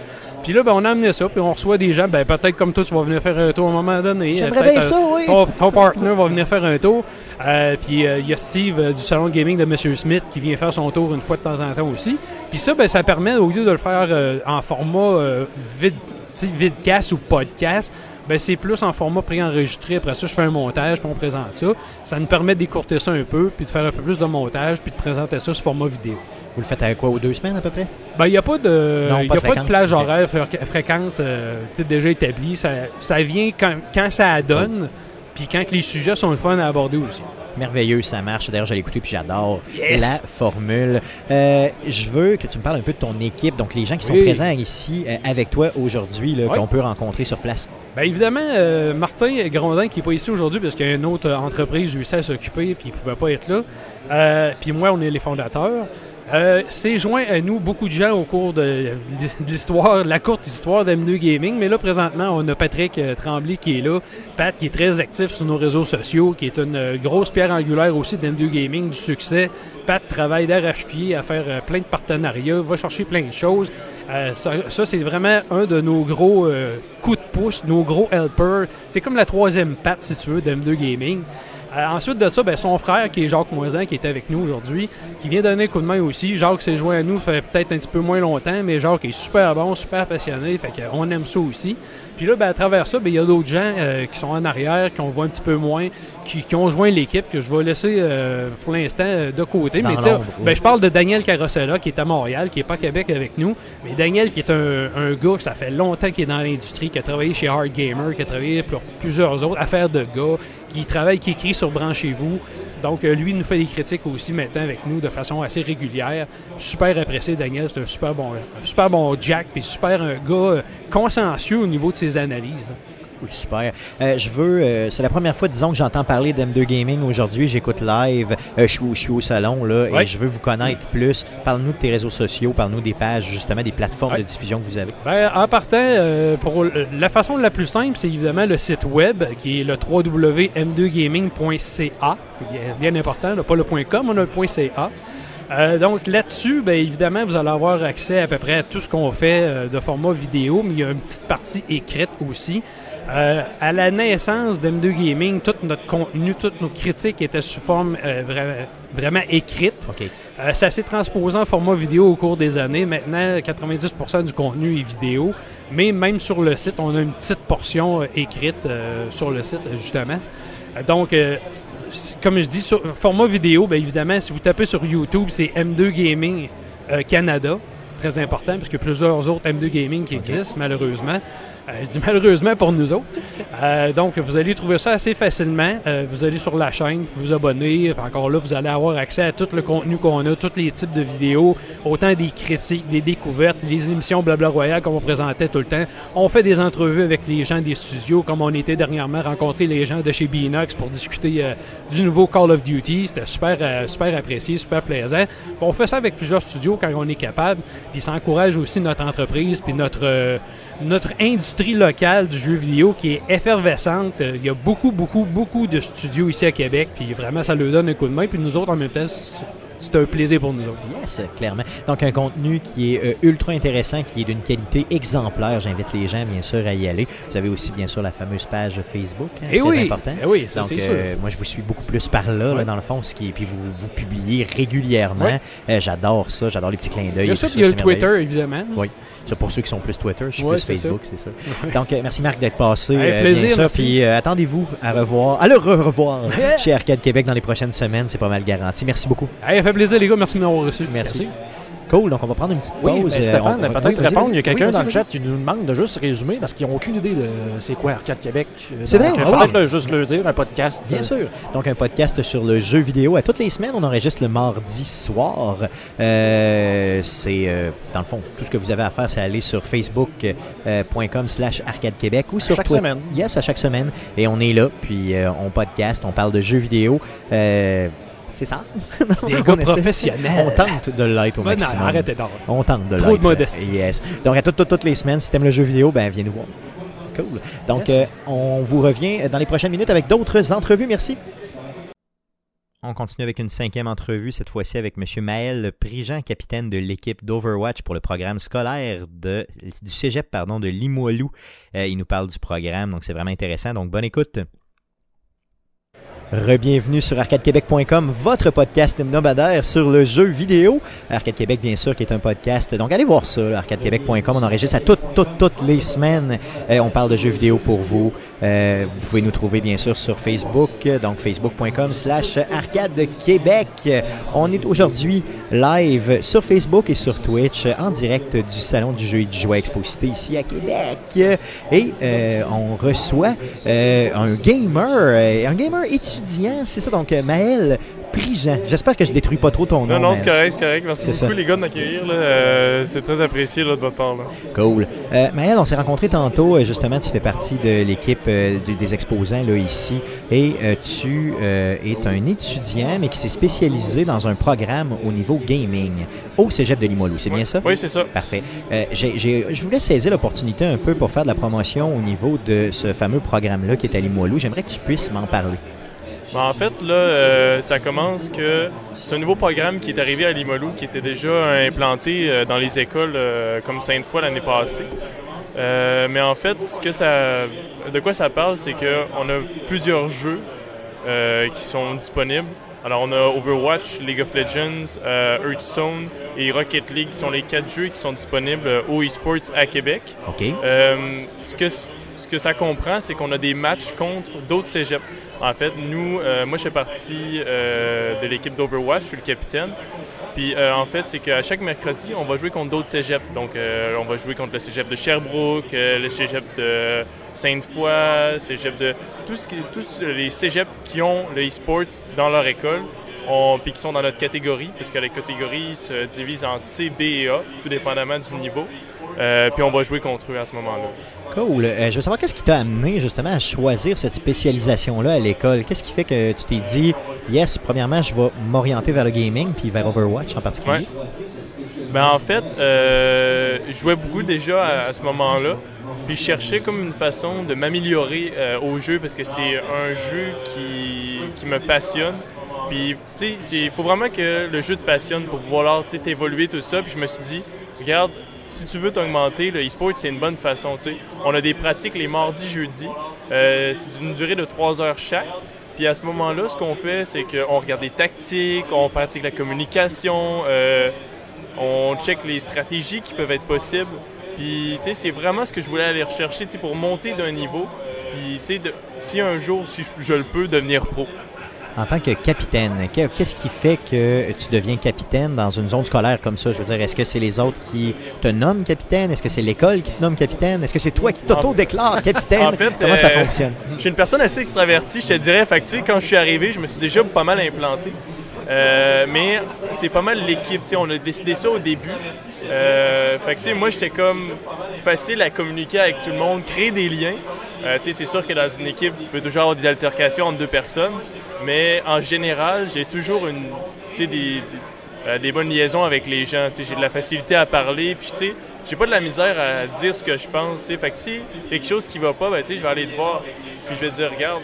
Puis là, ben, on a amené ça, puis on reçoit des gens, ben, peut-être comme toi, tu vas venir faire un tour à un moment donné. J'aimerais bien ça, oui. Ton, ton, partner va venir faire un tour. Euh, puis euh, il y a Steve euh, du salon gaming de Monsieur Smith qui vient faire son tour une fois de temps en temps aussi. Puis ça, ben, ça permet, au lieu de le faire en format vide, videcast ou podcast, ben, c'est plus en format préenregistré. Après ça, je fais un montage, puis on présente ça. Ça nous permet d'écourter ça un peu, puis de faire un peu plus de montage, puis de présenter ça sous format vidéo. Vous le faites avec quoi, ou deux semaines à peu près? Ben, il n'y a pas de, y a pas de plage horaire fréquente déjà établie. Ça, ça vient quand, quand ça donne. Puis quand les sujets sont le fun à aborder aussi. Merveilleux, ça marche. D'ailleurs, j'ai écouté puis j'adore la formule. Euh, je veux que tu me parles un peu de ton équipe, donc les gens qui sont présents ici euh, avec toi aujourd'hui, qu'on peut rencontrer sur place. Bien évidemment, euh, Martin Grondin qui n'est pas ici aujourd'hui parce qu'il y a une autre entreprise lui à s'occuper puis il ne pouvait pas être là. puis moi, on est les fondateurs. Euh, c'est joint à nous beaucoup de gens au cours de, l'histoire, la courte histoire d'M2 Gaming. Mais là, présentement, on a Patrick euh, Tremblay qui est là. Pat qui est très actif sur nos réseaux sociaux, qui est une euh, grosse pierre angulaire aussi d'M2 Gaming, du succès. Pat travaille d'arrache-pied à faire plein de partenariats, va chercher plein de choses. Ça, c'est vraiment un de nos gros coups de pouce, nos gros helpers. C'est comme la troisième patte, si tu veux, d'M2 Gaming. Euh, ensuite de ça, ben, son frère, qui est Jacques Moisin, qui est avec nous aujourd'hui, qui vient donner un coup de main aussi. Jacques s'est joint à nous, fait peut-être un petit peu moins longtemps, mais Jacques est super bon, super passionné, fait qu'on aime ça aussi. Puis là, ben, à travers ça, ben, il y a d'autres gens euh, qui sont en arrière, qu'on voit un petit peu moins, qui, ont joint l'équipe, que je vais laisser euh, pour l'instant de côté. mais ben, je parle de Daniel Carosella, qui est à Montréal, qui n'est pas à Québec avec nous. Mais Daniel, qui est un, un gars, ça fait longtemps qu'il est dans l'industrie, qui a travaillé chez Hard Gamer, qui a travaillé pour plusieurs autres affaires de gars, qui travaille, qui écrit sur Branchez-vous. Donc, euh, lui, nous fait des critiques aussi maintenant avec nous de façon assez régulière. Super apprécié, Daniel. C'est un super bon, super bon Jack, puis super un gars euh, consciencieux au niveau de ses analyses super. Euh, je veux, euh, c'est la première fois, disons, que j'entends parler d'M2 Gaming aujourd'hui. J'écoute live, euh, je, suis, au salon là, et je veux vous connaître plus. Parle-nous de tes réseaux sociaux, parle-nous des pages, justement, des plateformes de diffusion que vous avez. Ben, en partant, pour la façon la plus simple, c'est évidemment le site web qui est le www.m2gaming.ca. Bien important, pas le .com, on a le .ca. donc là-dessus, bien évidemment, vous allez avoir accès à peu près à tout ce qu'on fait de format vidéo, mais il y a une petite partie écrite aussi. Euh, à la naissance d'M2 Gaming, tout notre contenu, toutes nos critiques étaient sous forme euh, vraiment écrite. Euh, ça s'est transposé en format vidéo au cours des années. Maintenant, 90% du contenu est vidéo. Mais même sur le site, on a une petite portion écrite sur le site, justement. donc, comme je dis, sur format vidéo, bien évidemment, si vous tapez sur YouTube, c'est M2 Gaming Canada. très important, puisque plusieurs autres M2 Gaming qui existent, malheureusement. Euh, je dis malheureusement pour nous autres. Euh, donc, vous allez trouver ça assez facilement. Euh, vous allez sur la chaîne, vous vous abonner. Encore là, vous allez avoir accès à tout le contenu qu'on a, tous les types de vidéos, autant des critiques, des découvertes, les émissions Blabla Royal comme on présentait tout le temps. On fait des entrevues avec les gens des studios, comme on était dernièrement rencontrer les gens de chez Binox pour discuter du nouveau Call of Duty. C'était super, super apprécié, super plaisant. On fait ça avec plusieurs studios quand on est capable. Puis ça encourage aussi notre entreprise puis notre, notre industrie locale du jeu vidéo qui est effervescente. Il y a beaucoup, beaucoup, beaucoup de studios ici à Québec, puis vraiment, ça leur donne un coup de main. Puis nous autres, en même temps, c'est un plaisir pour nous autres. Yes, clairement. Donc, un contenu qui est euh, ultra intéressant, qui est d'une qualité exemplaire. J'invite les gens, bien sûr, à y aller. Vous avez aussi, bien sûr, la fameuse page Facebook. Hein, Et eh oui, important. Et eh oui, ça, Donc, c'est euh, moi, je vous suis beaucoup plus par là, dans le fond, ce qui est, puis vous, vous publiez régulièrement. Euh, j'adore ça, j'adore les petits clins d'œil. Il y a ça, il y a le Twitter, évidemment. Oui. C'est pour ceux qui sont plus Twitter, je suis plus Facebook, c'est ça. Donc, merci Marc d'être passé. Avec plaisir, bien sûr. Puis attendez-vous à revoir, à le re-revoir chez Arcade Québec dans les prochaines semaines. C'est pas mal garanti. Merci beaucoup. Plaisir, les gars. Merci de m'avoir reçu. Merci. Cool. Donc, on va prendre une petite pause. Oui, mais Euh, Stéphane, peut-être oui, répondre. Il y a quelqu'un Oui, dans le chat qui nous demande de juste résumer parce qu'ils n'ont aucune idée de c'est quoi Arcade Québec. C'est vrai? euh, Ah Peut-être ouais. juste le dire, un podcast. Bien euh, sûr. Donc, un podcast sur le jeu vidéo. À toutes les semaines, on enregistre le mardi soir. Euh, c'est, dans le fond, tout ce que vous avez à faire, c'est aller sur facebook.com slash arcade québec ou sur chaque Twitter. semaine. Yes, à chaque semaine. Et on est là, puis on podcast, on parle de jeux vidéo. C'est ça? Des On gars professionnels. On tente de l'être au Ben non, maximum. arrêtez d'or. On tente de Trop de l'être. modestie. Yes. Donc, à toutes, toutes, toutes les semaines, si tu aimes le jeu vidéo, ben viens nous voir. Cool. Donc, Yes. euh, on vous revient dans les prochaines minutes avec d'autres entrevues. Merci. On continue avec une cinquième entrevue, cette fois-ci avec M. Maël Prigent, capitaine de l'équipe d'Overwatch pour le programme scolaire de, du cégep pardon, de Limoilou. Euh, il nous parle du programme, donc c'est vraiment intéressant. Donc, bonne écoute. Rebienvenue sur arcadequebec.com, votre podcast hebdomadaire sur le jeu vidéo. Arcade Québec, bien sûr, qui est un podcast. Donc, allez voir ça, arcadequebec.com. On enregistre à toutes, toutes, toutes les semaines. Euh, on parle de jeux vidéo pour vous. Euh, vous pouvez nous trouver, bien sûr, sur Facebook. Donc, facebook.com slash arcade Québec. On est aujourd'hui live sur Facebook et sur Twitch en direct du Salon du jeu et du jouet exposité ici à Québec. Et euh, on reçoit euh, un gamer, un gamer étudiant, c'est ça, donc Maël Prigent. J'espère que je détruis pas trop ton nom. Non, non, c'est correct, c'est correct. Merci C'est beaucoup, ça. les gars, de m'accueillir. Euh, c'est très apprécié là, de votre part. Là. Cool. Euh, Maël, on s'est rencontrés tantôt. euh, Justement, tu fais partie de l'équipe euh, de- des exposants là, ici. Et tu es un étudiant, mais qui s'est spécialisé dans un programme au niveau gaming au cégep de Limoilou. C'est bien ça? Oui, c'est ça. Parfait. Je voulais saisir l'opportunité un peu pour faire de la promotion au niveau de ce fameux programme-là qui est à Limoilou. J'aimerais que tu puisses m'en parler. Ben, en fait, là, euh, ça commence que c'est un nouveau programme qui est arrivé à Limoilou, qui était déjà implanté euh, dans les écoles euh, comme Sainte-Foy l'année passée. Mais en fait, ce que ça, de quoi ça parle, c'est qu'on a plusieurs jeux qui sont disponibles. Alors, on a Overwatch, League of Legends, Hearthstone et Rocket League qui sont les quatre jeux qui sont disponibles au eSports à Québec. OK? Ce, que, ce que ça comprend, c'est qu'on a des matchs contre d'autres cégeps. En fait, nous, euh, moi, je fais partie euh, de l'équipe d'Overwatch, je suis le capitaine. Puis, euh, en fait, c'est qu'à chaque mercredi, on va jouer contre d'autres cégeps. Donc, on va jouer contre le cégep de Sherbrooke, le cégep de Sainte-Foy, cégep de. Tous, les cégeps qui ont le e-sports dans leur école, puis qui sont dans notre catégorie, parce que les catégories se divisent en C, B et A, tout dépendamment du niveau. Euh, puis on va jouer contre eux à ce moment-là. Cool. Euh, je veux savoir qu'est-ce qui t'a amené justement à choisir cette spécialisation-là à l'école? Qu'est-ce qui fait que tu t'es dit, yes, premièrement, je vais m'orienter vers le gaming puis vers Overwatch en particulier? Ben, en fait, euh, je jouais beaucoup déjà à, à ce moment-là. Puis je cherchais comme une façon de m'améliorer au jeu parce que c'est un jeu qui, qui me passionne. Puis, tu sais, il faut vraiment que le jeu te passionne pour vouloir t'évoluer, tout ça. Puis je me suis dit, regarde, si tu veux t'augmenter, le e-sport, c'est une bonne façon. On a des pratiques les mardis, jeudis. Euh, c'est d'une durée de 3 heures chaque. Puis à ce moment-là, ce qu'on fait, c'est qu'on regarde des tactiques, on pratique la communication, euh, on check les stratégies qui peuvent être possibles. Puis, c'est vraiment ce que je voulais aller rechercher, pour monter d'un niveau. Puis, si un jour, si je le peux, devenir pro. En tant que capitaine, que- qu'est-ce qui fait que tu deviens capitaine dans une zone scolaire comme ça? Je veux dire, est-ce que c'est les autres qui te nomment capitaine? Est-ce que c'est l'école qui te nomme capitaine? Est-ce que c'est toi qui t'auto-déclares capitaine? En fait, Comment ça euh, fonctionne? Je suis une personne assez extravertie, je te dirais. Fait que, quand je suis arrivé, je me suis déjà pas mal implanté. Euh, mais c'est pas mal l'équipe. tu sais, On a décidé ça au début. Euh, fait que, moi, j'étais comme facile à communiquer avec tout le monde, créer des liens. C'est sûr que dans une équipe, il peut toujours avoir des altercations entre deux personnes. Mais en général, j'ai toujours une, des, des- euh, des bonnes liaisons avec les gens. J'ai de la facilité à parler. Puis, tu sais, j'ai pas de la misère à dire ce que je pense. Fait que si quelque chose qui va pas, ben, je vais aller te voir. Puis je vais te dire, regarde,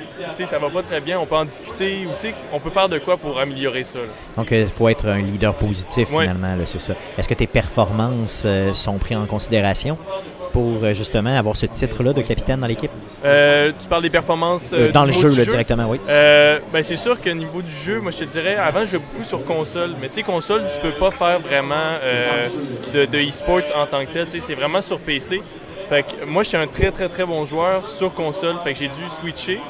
ça va pas très bien, on peut en discuter. Ou on peut faire de quoi pour améliorer ça. là. Donc, il faut être un leader positif, Ouais. finalement, c'est ça. Est-ce que tes performances euh, sont prises en considération? Pour, euh, justement, avoir ce titre-là de capitaine dans l'équipe? Euh, tu parles des performances euh, dans le jeu, directement, oui. Euh, ben c'est sûr que niveau du jeu, moi je te dirais, avant je jouais beaucoup sur console, mais tu sais console, tu peux pas faire vraiment de, de e-sports en tant que tel, tu sais, c'est vraiment sur PC. Fait que moi j'étais un très très très bon joueur sur console, fait que j'ai dû switcher.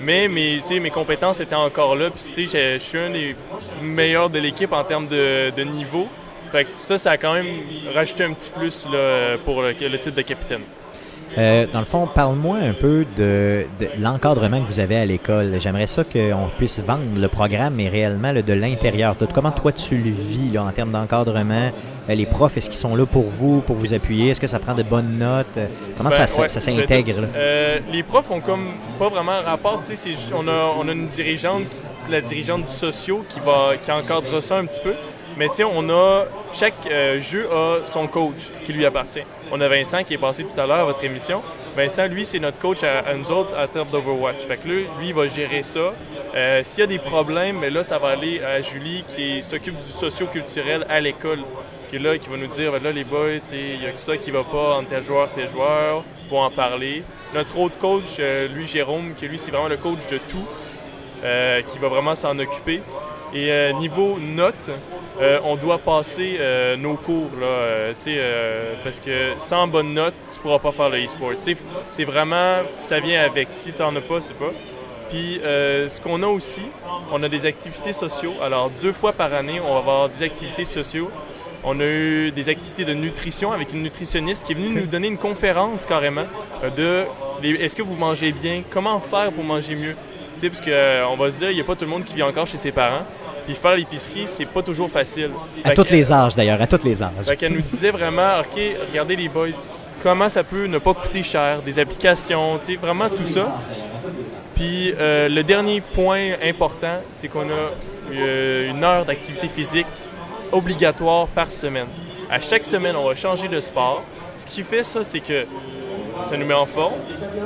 Mais mes, mes compétences étaient encore là, puis tu sais, j'ai- je suis un des meilleurs de l'équipe en termes de, de niveau. Fait que ça, ça a quand même rajouté un petit plus là, pour le, le titre de capitaine. Euh, dans le fond, parle-moi un peu de, de l'encadrement que vous avez à l'école. J'aimerais ça qu'on puisse vendre le programme, mais réellement là, de l'intérieur. Comment toi tu le vis là, en termes d'encadrement? Euh, les profs, est-ce qu'ils sont là pour vous, pour vous appuyer? Est-ce que ça prend de bonnes notes? Euh, Comment Ben, ça, ouais, s'intègre? Euh, les profs ont comme pas vraiment rapport. On a, on a une dirigeante, la dirigeante du socio qui va qui encadre ça un petit peu. Mais tu sais, on a chaque euh, jeu a son coach qui lui appartient. On a Vincent qui est passé tout à l'heure à votre émission. Vincent, lui, c'est notre coach à, à nous autres à terme d'Overwatch. Fait que là, lui, il va gérer ça. Euh, S'il y a des problèmes, mais là, ça va aller à Julie qui s'occupe du socio-culturel à l'école. Qui est là, qui va nous dire, Ben là, les boys, il y a ça qui va pas entre tel joueur, tel joueur, pour en parler. Notre autre coach, euh, lui, Jérôme, qui lui, c'est vraiment le coach de tout, qui va vraiment s'en occuper. Et niveau notes, euh, on doit passer euh, nos cours, là, euh, tu sais, parce que sans bonne note, tu pourras pas faire le e-sport. C'est vraiment, ça vient avec. Si tu n'en as pas, c'est pas. Puis ce qu'on a aussi, on a des activités sociaux. Alors deux fois par année, on va avoir des activités sociaux. On a eu des activités de nutrition avec une nutritionniste qui est venue nous donner une conférence carrément de est-ce que vous mangez bien, comment faire pour manger mieux? Tu sais, parce qu'on va se dire, il n'y a pas tout le monde qui vit encore chez ses parents. Puis faire l'épicerie, c'est pas toujours facile. À tous les âges, d'ailleurs, à tous les âges. fait qu'elle nous disait vraiment, OK, regardez les boys, comment ça peut ne pas coûter cher, des applications, tu sais, vraiment tout ça. Puis euh, le dernier point important, c'est qu'on a euh, une heure d'activité physique obligatoire par semaine. À chaque semaine, on va changer de sport. Ce qui fait ça, c'est que ça nous met en forme,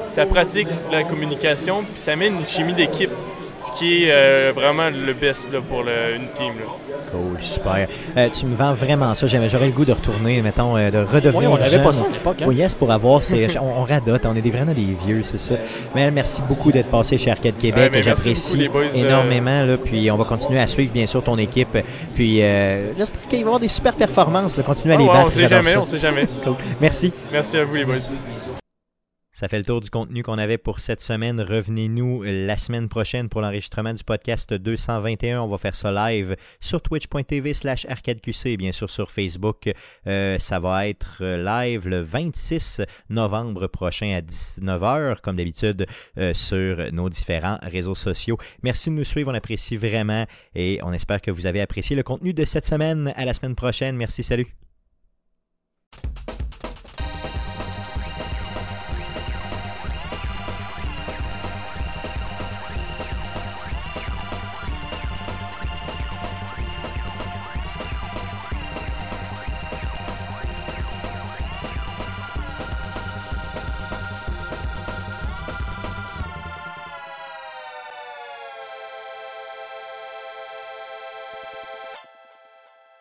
ça pratique la communication, puis ça met une chimie d'équipe, ce qui est euh, vraiment le best là, pour le- une team. là. Cool, super. Euh, tu me vends vraiment ça. J'aurais le goût de retourner, mettons, euh, de redevenir Oui, on n'avait pas ça à l'époque. hein. Oui, yes, pour avoir ces. on, on radote, on est des, vraiment des vieux, c'est ça. Mais merci beaucoup d'être passé chez Arcade Québec. J'apprécie énormément. Là, puis on va continuer à suivre, bien sûr, ton équipe. Puis euh, j'espère qu'il va y avoir des super performances. Là. Continue à Ah les ouais, battre. on sait jamais, ça. on sait jamais. Cool. Merci. Merci à vous les boys. Ça fait le tour du contenu qu'on avait pour cette semaine. Revenez-nous la semaine prochaine pour l'enregistrement du podcast 221. On va faire ça live sur twitch.tv slash arcadeqc et bien sûr sur Facebook. Euh, ça va être live le 26 novembre prochain à 19h, comme d'habitude, euh, sur nos différents réseaux sociaux. Merci de nous suivre, on apprécie vraiment et on espère que vous avez apprécié le contenu de cette semaine. À la semaine prochaine. Merci, salut.